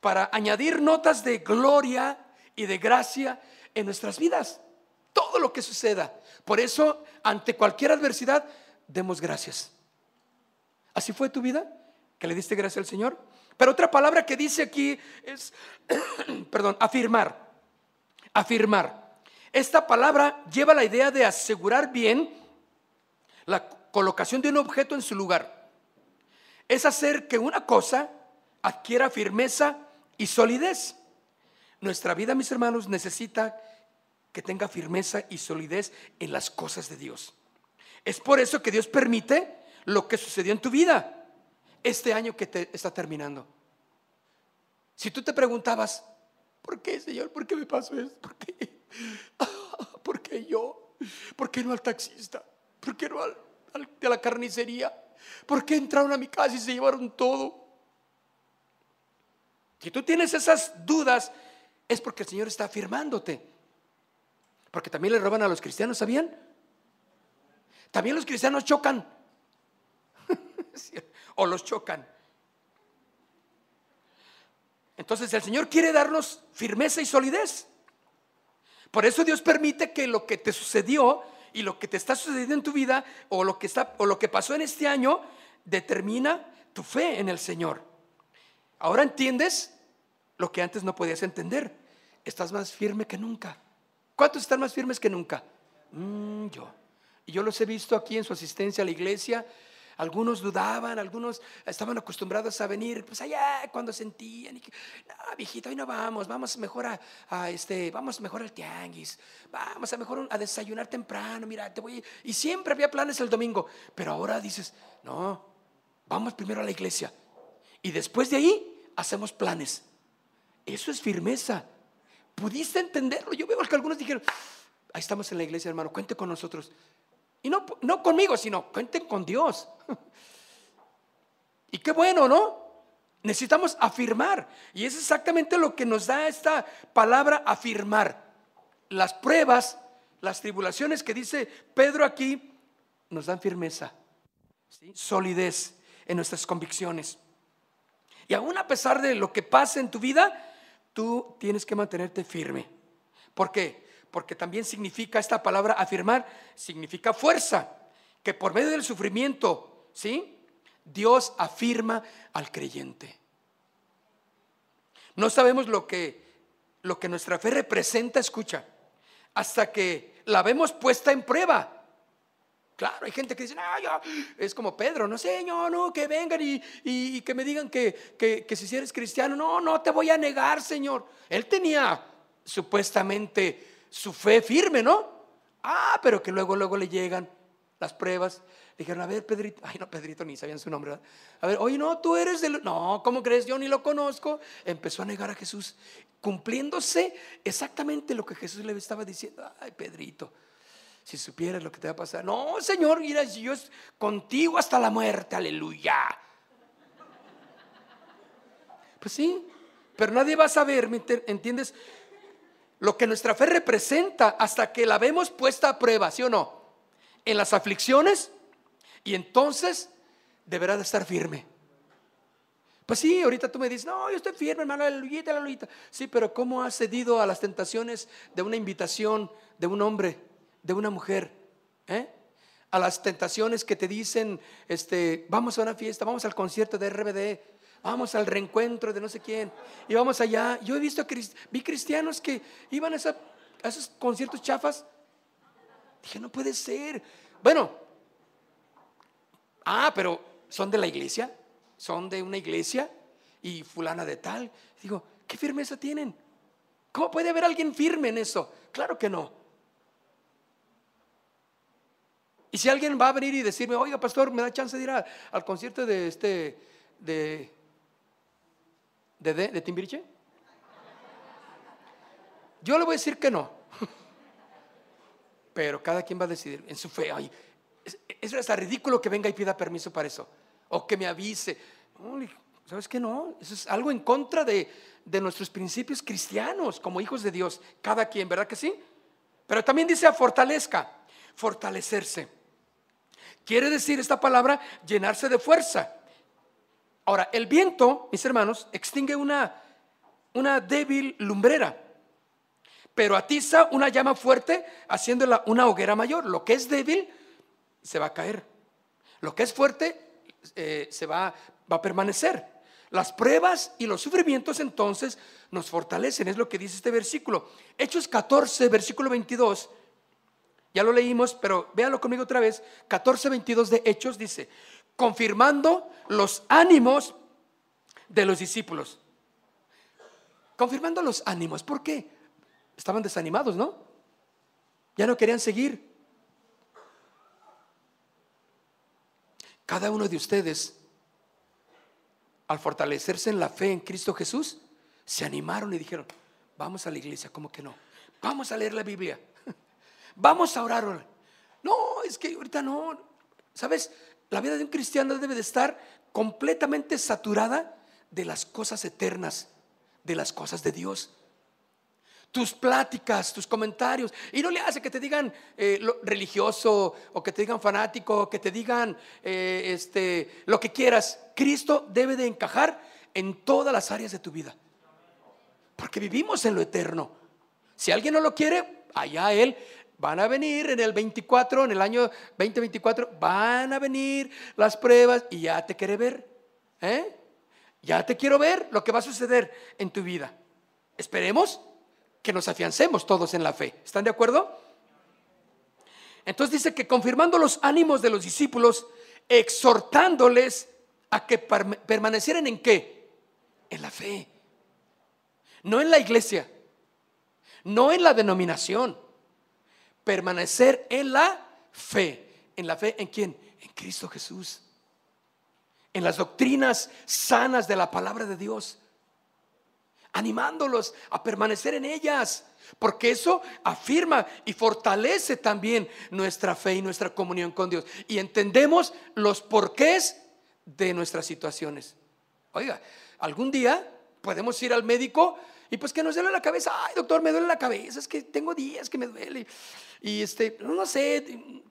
S1: para añadir notas de gloria y de gracia en nuestras vidas todo lo que suceda. Por eso, ante cualquier adversidad, demos gracias. ¿Así fue tu vida? ¿Que le diste gracias al Señor? Pero otra palabra que dice aquí es, perdón, afirmar. Afirmar. Esta palabra lleva la idea de asegurar bien la colocación de un objeto en su lugar. Es hacer que una cosa adquiera firmeza y solidez. Nuestra vida, mis hermanos, necesita que tenga firmeza y solidez en las cosas de Dios. Es por eso que Dios permite lo que sucedió en tu vida este año que te está terminando. Si tú te preguntabas, ¿por qué, Señor? ¿Por qué me pasó esto? ¿Por qué? ¿Por qué yo? ¿Por qué no al taxista? ¿Por qué no al, a la carnicería? ¿Por qué entraron a mi casa y se llevaron todo? Si tú tienes esas dudas, es porque el Señor está afirmándote. Porque también le roban a los cristianos, ¿sabían? También los cristianos chocan. o los chocan. Entonces el Señor quiere darnos firmeza y solidez. Por eso Dios permite que lo que te sucedió y lo que te está sucediendo en tu vida o lo que está o lo que pasó en este año determina tu fe en el Señor. Ahora entiendes lo que antes no podías entender. Estás más firme que nunca. ¿Cuántos están más firmes que nunca? Mm, yo. Y yo los he visto aquí en su asistencia a la iglesia. Algunos dudaban, algunos estaban acostumbrados a venir, pues allá cuando sentían, que, no, viejito, hoy no vamos, vamos mejor a, este, vamos mejor al tianguis, vamos a mejor a desayunar temprano, mira, te voy. Y siempre había planes el domingo, pero ahora dices, no, vamos primero a la iglesia y después de ahí hacemos planes. Eso es firmeza. ¿Pudiste entenderlo? Yo veo que algunos dijeron, ahí estamos en la iglesia, hermano, cuente con nosotros. Y no, no conmigo, sino cuenten con Dios. Y qué bueno, ¿no? Necesitamos afirmar. Y es exactamente lo que nos da esta palabra afirmar. Las pruebas, las tribulaciones que dice Pedro aquí, nos dan firmeza, solidez en nuestras convicciones. Y aún a pesar de lo que pase en tu vida, tú tienes que mantenerte firme. ¿Por qué? Porque también significa esta palabra afirmar, significa fuerza, que por medio del sufrimiento, ¿sí? Dios afirma al creyente. No sabemos lo que, lo que nuestra fe representa, escucha, hasta que la vemos puesta en prueba. Claro, hay gente que dice, ah, es como Pedro, no Señor, no, que vengan y, que me digan que, si eres cristiano, no, no te voy a negar, Señor. Él tenía supuestamente su fe firme, ¿no? Ah, pero que luego, luego le llegan las pruebas. Dijeron, a ver, Pedrito, ay no, Pedrito ni sabían su nombre. A ver, oye, no, tú eres del... No, ¿cómo crees? Yo ni lo conozco. Empezó a negar a Jesús, cumpliéndose exactamente lo que Jesús le estaba diciendo. Ay, Pedrito, si supieras lo que te va a pasar. No, Señor, mira, yo es contigo hasta la muerte, aleluya. Pues sí, pero nadie va a saber, ¿entiendes? Lo que nuestra fe representa hasta que la vemos puesta a prueba, ¿sí o no? En las aflicciones y entonces deberá de estar firme. Pues sí, ahorita tú me dices, no, yo estoy firme, hermano, aleluya, aleluya. Sí, pero ¿cómo has cedido a las tentaciones de una invitación de un hombre, de una mujer? ¿Eh? A las tentaciones que te dicen, este, vamos a una fiesta, vamos al concierto de RBD, vamos al reencuentro de no sé quién, y vamos allá. Yo he visto, vi cristianos que iban a, a esos conciertos chafas. Dije, no puede ser. Bueno, Ah, pero son de la iglesia, son de una iglesia y fulana de tal. Digo, ¿qué firmeza tienen? ¿Cómo puede haber alguien firme en eso? Claro que no. Y si alguien va a venir y decirme, oiga, pastor, ¿me da chance de ir al concierto de este, de, de, Timbiriche? Yo le voy a decir que no. Pero cada quien va a decidir en su fe. Ay, es, hasta ridículo que venga y pida permiso para eso. O que me avise. ¿Sabes qué no? Eso es algo en contra de, de nuestros principios cristianos como hijos de Dios. Cada quien, ¿verdad que sí? Pero también dice a fortalezca, fortalecerse. Quiere decir esta palabra llenarse de fuerza. Ahora, el viento, mis hermanos, extingue una, una débil lumbrera, pero atiza una llama fuerte haciéndola una hoguera mayor. Lo que es débil se va a caer. Lo que es fuerte eh, se va, va a permanecer. Las pruebas y los sufrimientos entonces nos fortalecen, es lo que dice este versículo. Hechos 14, versículo 22. Ya lo leímos, pero véalo conmigo otra vez. 14, 22 de Hechos dice, confirmando los ánimos de los discípulos. Confirmando los ánimos. ¿Por qué? Estaban desanimados, ¿no? Ya no querían seguir. Cada uno de ustedes, al fortalecerse en la fe en Cristo Jesús, se animaron y dijeron, vamos a la iglesia, ¿cómo que no? Vamos a leer la Biblia, vamos a orar. No, es que ahorita no. ¿Sabes? La vida de un cristiano debe de estar completamente saturada de las cosas eternas, de las cosas de Dios tus pláticas, tus comentarios. Y no le hace que te digan eh, religioso o que te digan fanático, o que te digan eh, este, lo que quieras. Cristo debe de encajar en todas las áreas de tu vida. Porque vivimos en lo eterno. Si alguien no lo quiere, allá Él. Van a venir en el 24, en el año 2024, van a venir las pruebas y ya te quiere ver. ¿eh? Ya te quiero ver lo que va a suceder en tu vida. Esperemos que nos afiancemos todos en la fe. ¿Están de acuerdo? Entonces dice que confirmando los ánimos de los discípulos, exhortándoles a que permanecieran en qué? En la fe. No en la iglesia, no en la denominación. Permanecer en la fe. ¿En la fe en quién? En Cristo Jesús. En las doctrinas sanas de la palabra de Dios animándolos a permanecer en ellas, porque eso afirma y fortalece también nuestra fe y nuestra comunión con Dios. Y entendemos los porqués de nuestras situaciones. Oiga, algún día podemos ir al médico Y pues que nos duele la cabeza, ay doctor, me duele la cabeza, es que tengo días que me duele. Y este, no sé,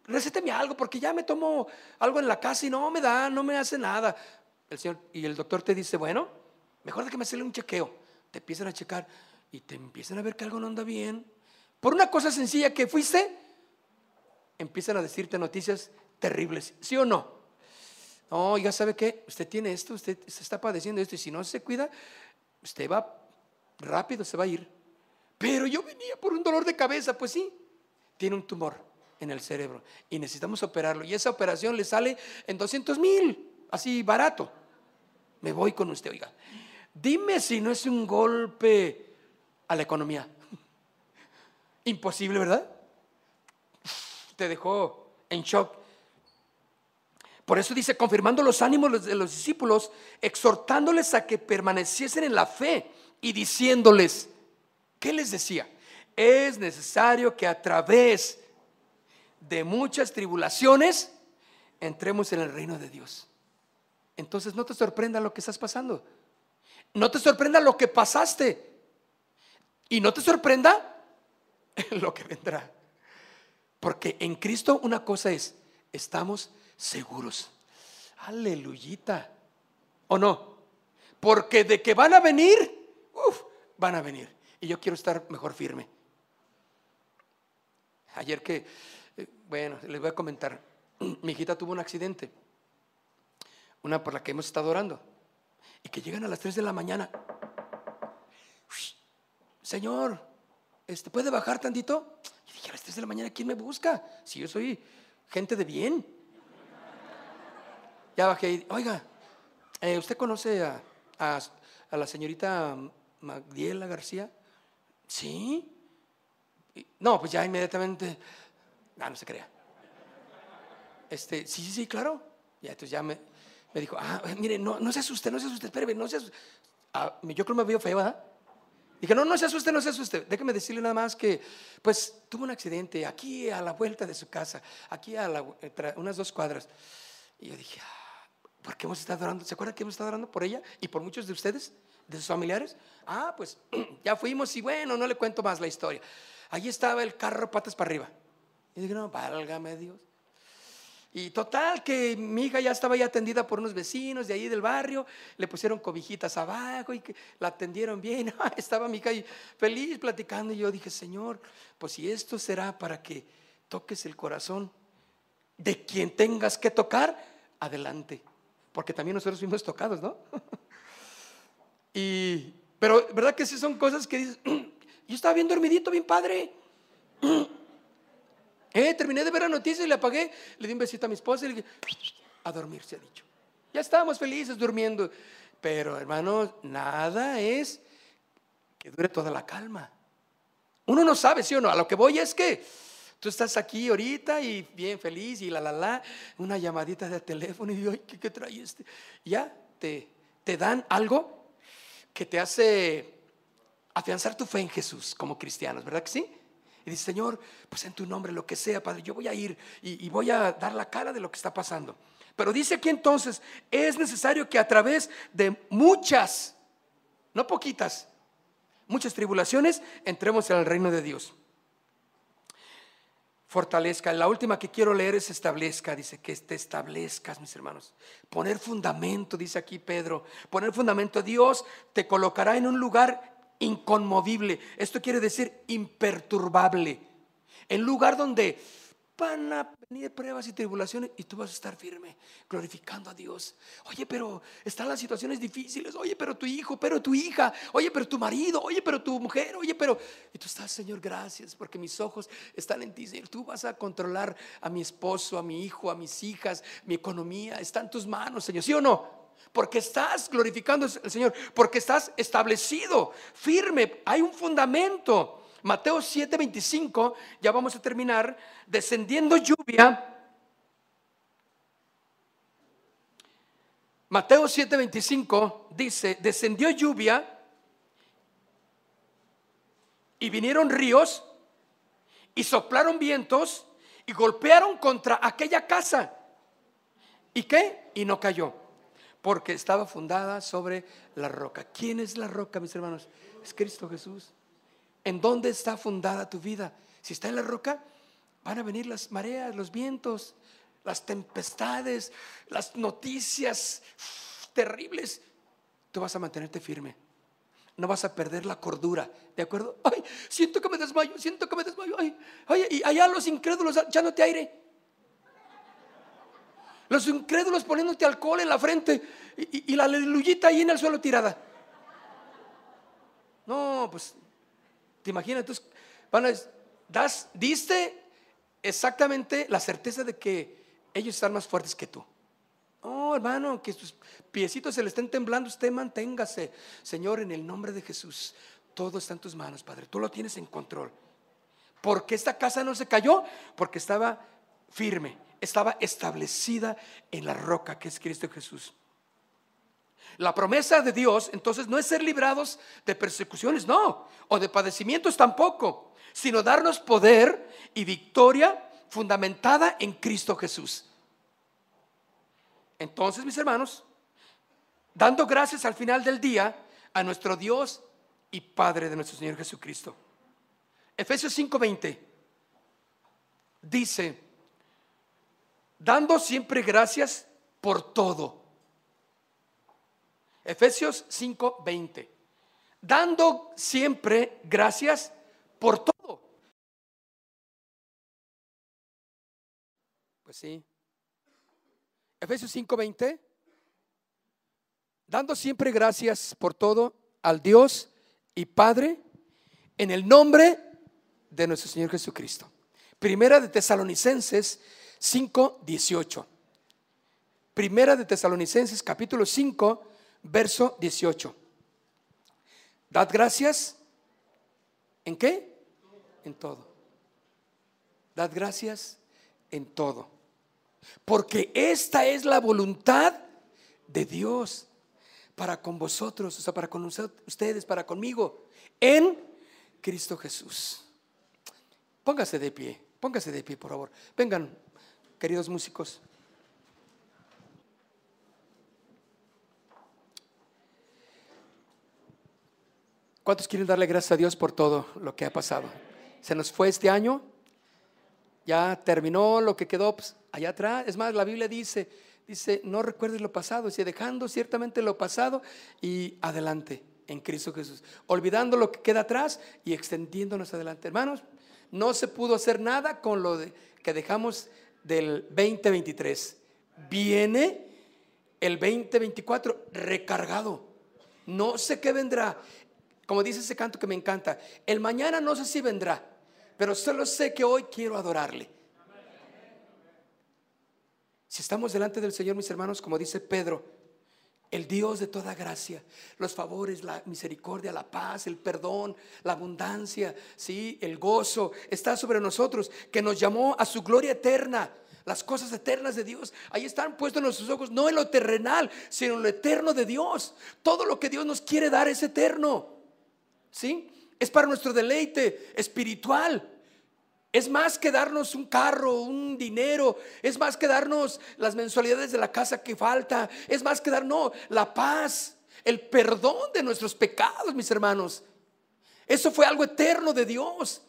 S1: recéteme algo porque ya me tomo algo en la casa y no me da, no me hace nada. El señor, y el doctor te dice, bueno, mejor de que me hacerle un chequeo. Te empiezan a checar y te empiezan a ver que algo no anda bien. Por una cosa sencilla que fuiste, empiezan a decirte noticias terribles, ¿sí o no? No, ya sabe que usted tiene esto, usted se está padeciendo esto y si no se cuida, usted va rápido, se va a ir. Pero yo venía por un dolor de cabeza, pues sí, tiene un tumor en el cerebro y necesitamos operarlo. Y esa operación le sale en 200 mil, así barato. Me voy con usted, oiga. Dime si no es un golpe a la economía. Imposible, ¿verdad? Te dejó en shock. Por eso dice, confirmando los ánimos de los discípulos, exhortándoles a que permaneciesen en la fe y diciéndoles, ¿qué les decía? Es necesario que a través de muchas tribulaciones entremos en el reino de Dios. Entonces no te sorprenda lo que estás pasando. No te sorprenda lo que pasaste. Y no te sorprenda lo que vendrá. Porque en Cristo una cosa es, estamos seguros. Aleluyita. ¿O no? Porque de que van a venir, van a venir. Y yo quiero estar mejor firme. Ayer que, eh, bueno, les voy a comentar, mi hijita tuvo un accidente, una por la que hemos estado orando, y que llegan a las 3 de la mañana. Señor, este, ¿puede bajar tantito? Y dije, a las 3 de la mañana, ¿quién me busca? Si yo soy gente de bien. Ya bajé y, oiga, eh, ¿usted conoce a, a, la señorita Magdiela García? Sí. No, pues ya inmediatamente, no, no se crea. Este, sí, sí, sí, claro. Ya, entonces ya me, me dijo, ah, mire, no, no se asuste, no se asuste, espéreme, no se asuste. Ah, yo creo que me vio feo, ¿verdad? Dije, no, no se asuste, no se asuste. Déjeme decirle nada más que, pues, tuvo un accidente aquí a la vuelta de su casa, aquí a la, unas dos cuadras. Y yo dije, ah, ¿por qué hemos estado orando? ¿Se acuerdan que hemos estado orando por ella y por muchos de ustedes, de sus familiares? Ah, pues, ya fuimos y bueno, no le cuento más la historia. Allí estaba el carro patas para arriba. Y dije, no, válgame Dios. Y total que mi hija ya estaba ya atendida por unos vecinos de ahí del barrio, le pusieron cobijitas abajo y que la atendieron bien. Estaba mi hija ahí feliz platicando y yo dije, Señor, pues si esto será para que toques el corazón de quien tengas que tocar, adelante. Porque también nosotros fuimos tocados, ¿no? y, pero, ¿verdad que sí son cosas que dices, yo estaba bien dormidito, bien padre. Eh, terminé de ver la noticia y le apagué, le di un besito a mi esposa y le dije, a dormir, se ha dicho. Ya estábamos felices durmiendo. Pero hermanos, nada es que dure toda la calma. Uno no sabe, sí o no. A lo que voy es que tú estás aquí ahorita y bien feliz y la la la, una llamadita de teléfono y digo, ay, ¿qué, trae este? Ya te, te dan algo que te hace afianzar tu fe en Jesús como cristianos, ¿verdad que sí? Y dice, Señor, pues en tu nombre, lo que sea, Padre, yo voy a ir y, voy a dar la cara de lo que está pasando. Pero dice aquí entonces, es necesario que a través de muchas, no poquitas, muchas tribulaciones, entremos en el reino de Dios. Fortalezca. La última que quiero leer es establezca. Dice que te establezcas, mis hermanos. Poner fundamento, dice aquí Pedro. Poner fundamento. Dios te colocará en un lugar inconmovible. Esto quiere decir imperturbable. En lugar donde van a venir pruebas y tribulaciones y tú vas a estar firme, glorificando a Dios. Oye, pero están las situaciones difíciles. Oye, pero tu hijo, pero tu hija. Oye, pero tu marido. Oye, pero tu mujer. Oye, pero... Y tú estás, Señor, gracias, porque mis ojos están en ti. Señor. Tú vas a controlar a mi esposo, a mi hijo, a mis hijas, mi economía. Está en tus manos, Señor. ¿Sí o no? porque estás glorificando al Señor, porque estás establecido, firme, hay un fundamento. Mateo 7:25, ya vamos a terminar, descendiendo lluvia. Mateo 7:25 dice, descendió lluvia y vinieron ríos y soplaron vientos y golpearon contra aquella casa. ¿Y qué? Y no cayó porque estaba fundada sobre la roca. ¿Quién es la roca, mis hermanos? Es Cristo Jesús. ¿En dónde está fundada tu vida? Si está en la roca, van a venir las mareas, los vientos, las tempestades, las noticias terribles. Tú vas a mantenerte firme. No vas a perder la cordura, ¿de acuerdo? Ay, siento que me desmayo, siento que me desmayo. Ay, ay, y allá los incrédulos, ya no te aire. Los incrédulos poniéndote alcohol en la frente y, la aleluyita ahí en el suelo tirada. No, pues, te imaginas, entonces, van a, diste exactamente la certeza de que ellos están más fuertes que tú. Oh, hermano, que sus piecitos se le estén temblando, usted manténgase. Señor, en el nombre de Jesús, todo está en tus manos, Padre. Tú lo tienes en control. ¿Por qué esta casa no se cayó? Porque estaba firme estaba establecida en la roca que es Cristo Jesús. La promesa de Dios entonces no es ser librados de persecuciones, no, o de padecimientos tampoco, sino darnos poder y victoria fundamentada en Cristo Jesús. Entonces, mis hermanos, dando gracias al final del día a nuestro Dios y Padre de nuestro Señor Jesucristo. Efesios 5:20 dice, dando siempre gracias por todo. Efesios 5:20. Dando siempre gracias por todo. Pues sí. Efesios 5:20. Dando siempre gracias por todo al Dios y Padre en el nombre de nuestro Señor Jesucristo. Primera de Tesalonicenses 5, 18. Primera de Tesalonicenses capítulo 5, verso 18. Dad gracias. ¿En qué? En todo. Dad gracias en todo. Porque esta es la voluntad de Dios para con vosotros, o sea, para con ustedes, para conmigo, en Cristo Jesús. Póngase de pie, póngase de pie, por favor. Vengan queridos músicos. ¿Cuántos quieren darle gracias a Dios por todo lo que ha pasado? Se nos fue este año, ya terminó lo que quedó pues, allá atrás. Es más, la Biblia dice, dice, no recuerdes lo pasado, dice, dejando ciertamente lo pasado y adelante en Cristo Jesús. Olvidando lo que queda atrás y extendiéndonos adelante. Hermanos, no se pudo hacer nada con lo que dejamos del 2023. Viene el 2024 recargado. No sé qué vendrá. Como dice ese canto que me encanta. El mañana no sé si vendrá, pero solo sé que hoy quiero adorarle. Si estamos delante del Señor, mis hermanos, como dice Pedro, el Dios de toda gracia, los favores, la misericordia, la paz, el perdón, la abundancia, sí, el gozo está sobre nosotros, que nos llamó a su gloria eterna. Las cosas eternas de Dios, ahí están puestos en nuestros ojos, no en lo terrenal, sino en lo eterno de Dios. Todo lo que Dios nos quiere dar es eterno. ¿Sí? Es para nuestro deleite espiritual. Es más que darnos un carro, un dinero, es más que darnos las mensualidades de la casa que falta, es más que darnos la paz, el perdón de nuestros pecados, mis hermanos. Eso fue algo eterno de Dios.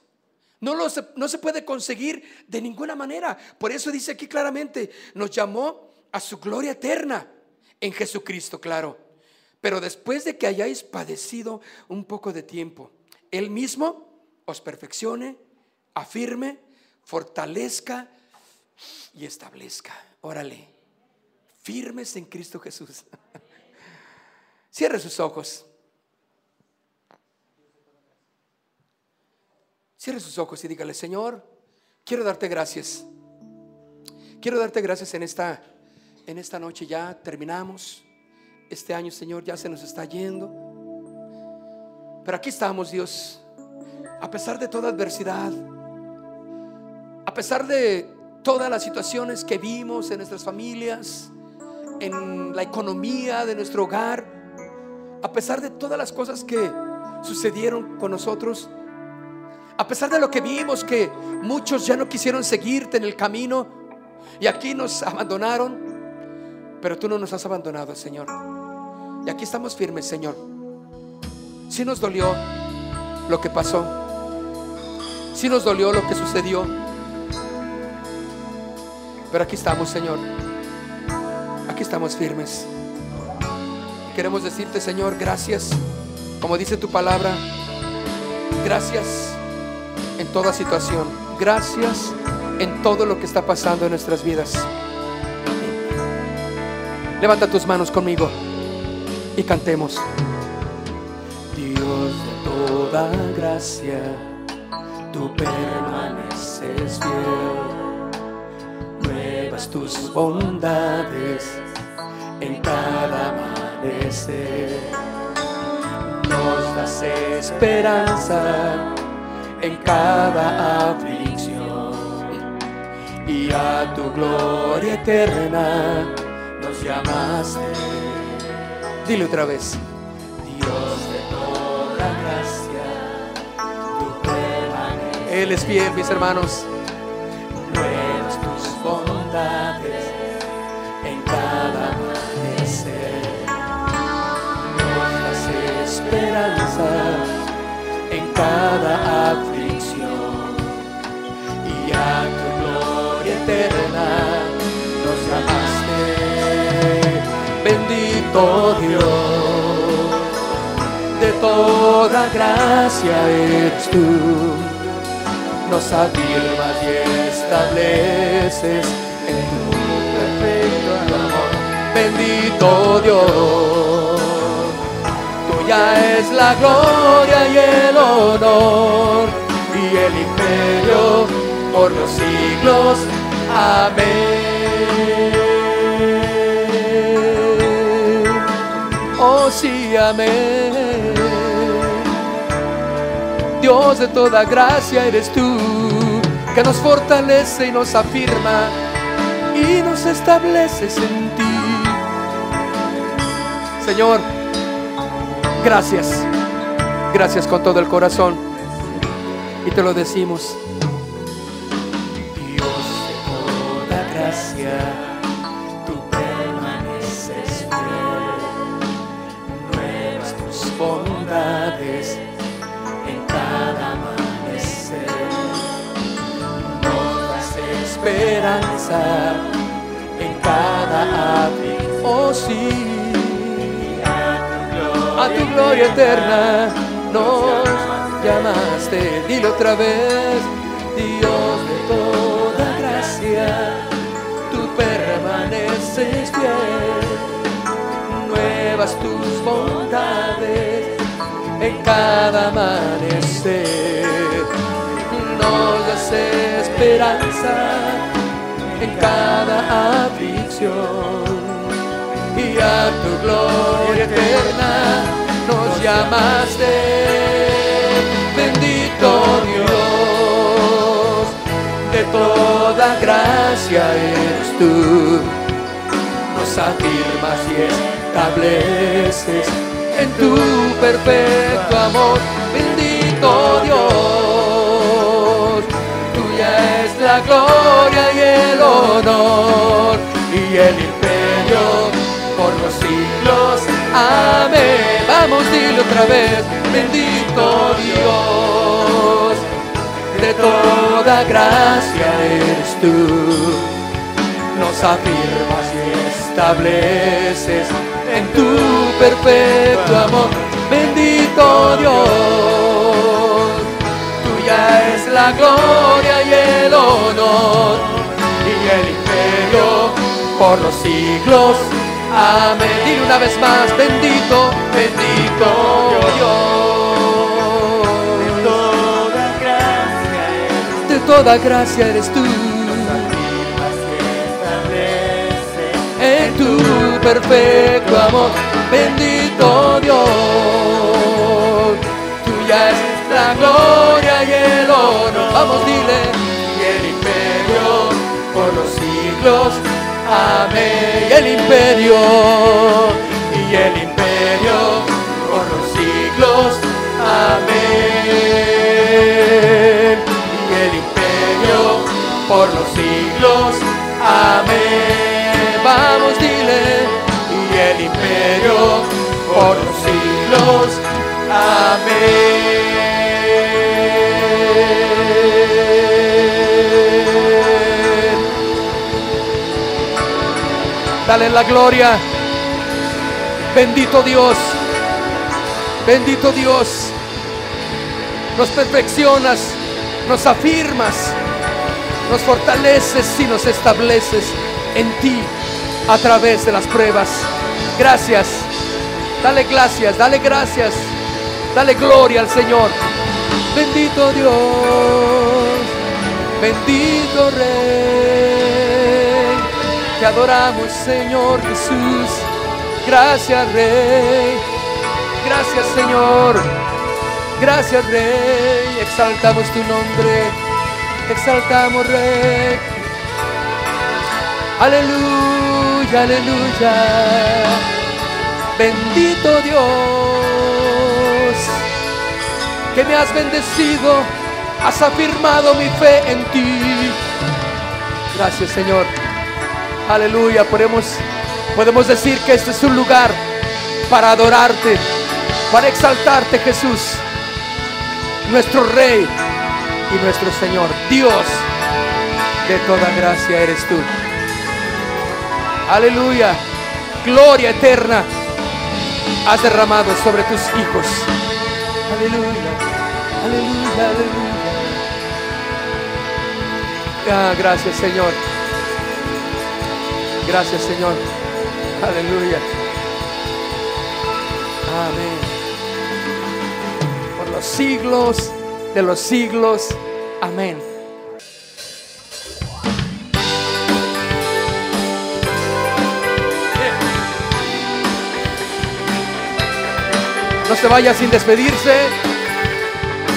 S1: No, lo, no se puede conseguir de ninguna manera. Por eso dice aquí claramente, nos llamó a su gloria eterna en Jesucristo, claro. Pero después de que hayáis padecido un poco de tiempo, Él mismo os perfeccione, afirme, fortalezca y establezca. Órale, firmes en Cristo Jesús. Cierre sus ojos. Cierre sus ojos y dígale, Señor, quiero darte gracias. Quiero darte gracias en esta, en esta noche. Ya terminamos. Este año, Señor, ya se nos está yendo. Pero aquí estamos, Dios. A pesar de toda adversidad, a pesar de todas las situaciones que vimos en nuestras familias, en la economía de nuestro hogar, a pesar de todas las cosas que sucedieron con nosotros, a pesar de lo que vimos que muchos ya no quisieron seguirte en el camino y aquí nos abandonaron,
S2: Pero tú no nos has abandonado, Señor. Y aquí estamos firmes, Señor. Si nos dolió lo que pasó. Si nos dolió lo que sucedió. Pero aquí estamos, Señor. Aquí estamos firmes. Queremos decirte, Señor, gracias. Como dice tu palabra, gracias en toda situación. Gracias en todo lo que está pasando en nuestras vidas. Levanta tus manos conmigo y cantemos.
S1: Dios de toda gracia, tú permaneces fiel. Nuevas tus bondades en cada amanecer. Nos das esperanza en cada aflicción y a tu gloria eterna nos llamaste.
S2: Dile otra vez.
S1: Dios de toda gracia, tú permaneces.
S2: Él es fiel, mis hermanos.
S1: Nuevas tus bondades en cada amanecer. Nos das esperanza en cada aflicción Dios, de toda gracia eres tú nos afirmas y estableces en tu perfecto amor. Bendito Dios, tuya es la gloria y el honor y el imperio por los siglos. Amén. Amén. Dios de toda gracia eres tú, que nos fortalece y nos afirma y nos estableces en ti.
S2: Señor, gracias. Gracias con todo el corazón. Y te lo decimos.
S1: En cada aflicción.
S2: Oh sí.
S1: A
S2: A tu gloria eterna nos llamaste. Dilo otra vez.
S1: Dios de toda gracia, tú permaneces fiel. Nuevas tus bondades en cada amanecer. Nos das esperanza en cada aflicción. Y a tu gloria eterna nos llamaste. Bendito Dios, de toda gracia eres tú. Nos afirmas y estableces en tu perfecto amor. Bendito Dios, la gloria y el honor y el imperio por los siglos. Amén. Vamos, dilo otra vez. Bendito Dios, de toda gracia eres tú. Nos afirmas y estableces en tu perfecto amor. Bendito Dios, tuya es la gloria y el imperio por los siglos. Amén. Dile una vez más, bendito, bendito Dios. De toda gracia eres tú. En tu perfecto amor, bendito Dios. Tuya es la gloria y el honor. Vamos, dile por los siglos. Amén. Y el imperio, y el imperio por los siglos. Amén. Y el imperio por los siglos. Amén. Vamos, dile. Y el imperio por los siglos. Amén. Dale la gloria. Bendito Dios. Bendito Dios. Nos perfeccionas, nos afirmas, nos fortaleces y nos estableces en ti a través de las pruebas. Gracias. Dale gracias, dale gracias. Dale gloria al Señor. Bendito Dios, bendito Rey. Te adoramos, Señor Jesús. Gracias, Rey. Gracias, Señor. Gracias, Rey. Exaltamos tu nombre. Exaltamos, Rey. Aleluya, aleluya. Bendito Dios, que me has bendecido, has afirmado mi fe en ti. Gracias Señor. Aleluya, podemos, podemos decir que este es un lugar para adorarte, para exaltarte Jesús, nuestro Rey y nuestro Señor. Dios de toda gracia eres tú. Aleluya. Gloria eterna has derramado sobre tus hijos. Aleluya. Aleluya, aleluya. Ah, gracias Señor. Gracias Señor. Aleluya. Amén. Por los siglos de los siglos. Amén. No se vaya sin despedirse.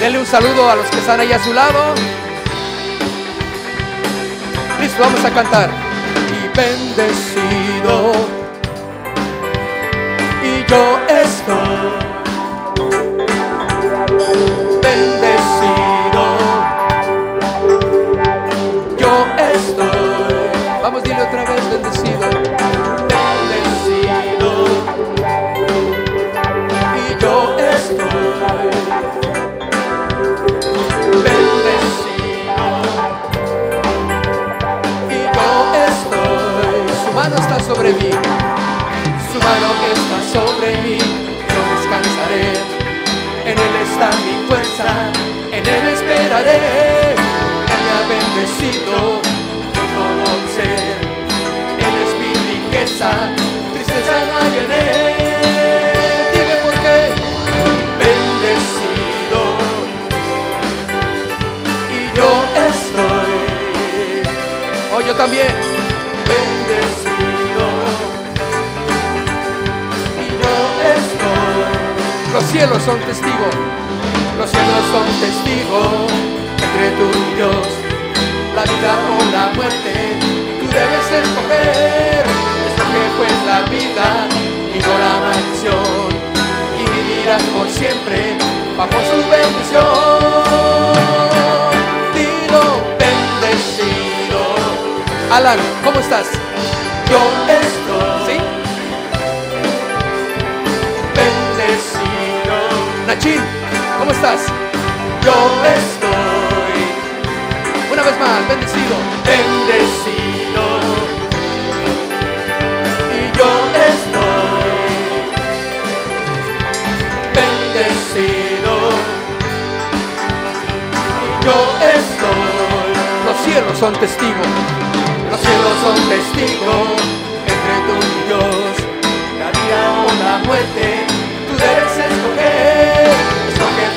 S1: Denle un saludo a los que están ahí a su lado. Listo, vamos a cantar. Bendecido. Y yo estoy. Esperaré. Él me ha bendecido. Con todo ser. Mi riqueza. Tristeza en él. Dime por qué. Bendecido. Y yo estoy. Oh, yo también. Bendecido. Y yo estoy. Los cielos son testigos. Los cielos son testigos entre tú y Dios. La vida o la muerte, tú debes escoger. Escoge pues la vida y no la maldición. Y vivirás por siempre bajo su bendición. Dilo bendecido. Alan, ¿cómo estás? Yo estoy. ¿Sí? Bendecido. Nachin, ¿cómo estás? Yo estoy. Una vez más, bendecido. Bendecido. Y yo estoy. Bendecido. Y yo estoy. Los cielos son testigos. Los cielos son testigos entre tú y Dios. La vida o la muerte, tú debes escoger.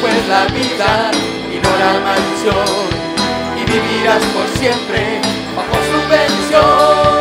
S1: Pues la vida y no la maldición. Y vivirás por siempre bajo su bendición.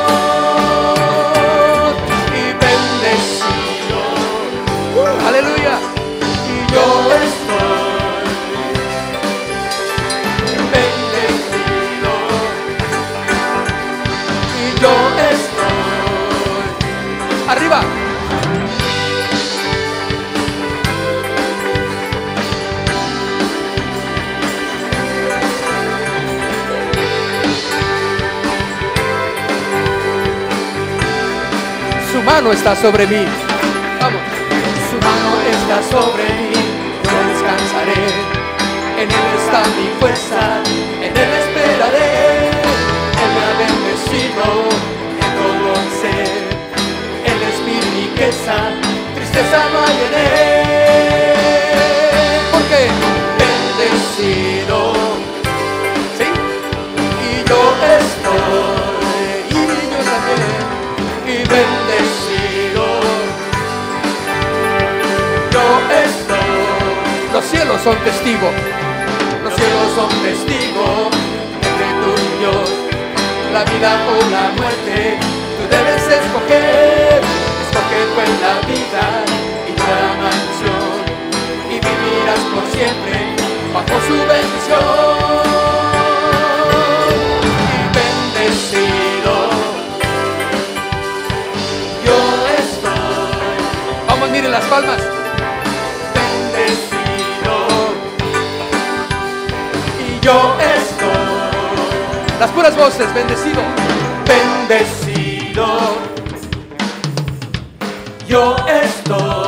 S1: Mano está sobre mí. Vamos. Su mano está sobre mí. Yo descansaré. En él está mi fuerza. En él esperaré. Él me ha bendecido en todo ser. tristeza, tristeza no hay en él.
S3: Son testigos.
S1: Los cielos son testigos entre tú y Dios, la vida o la muerte. Tú debes escoger, escoge pues la vida y la mansión y vivirás por siempre bajo su bendición. Y bendecido yo estoy,
S3: Vamos, miren las palmas.
S1: Yo estoy.
S3: Las puras voces, bendecido.
S1: bendecido. Yo estoy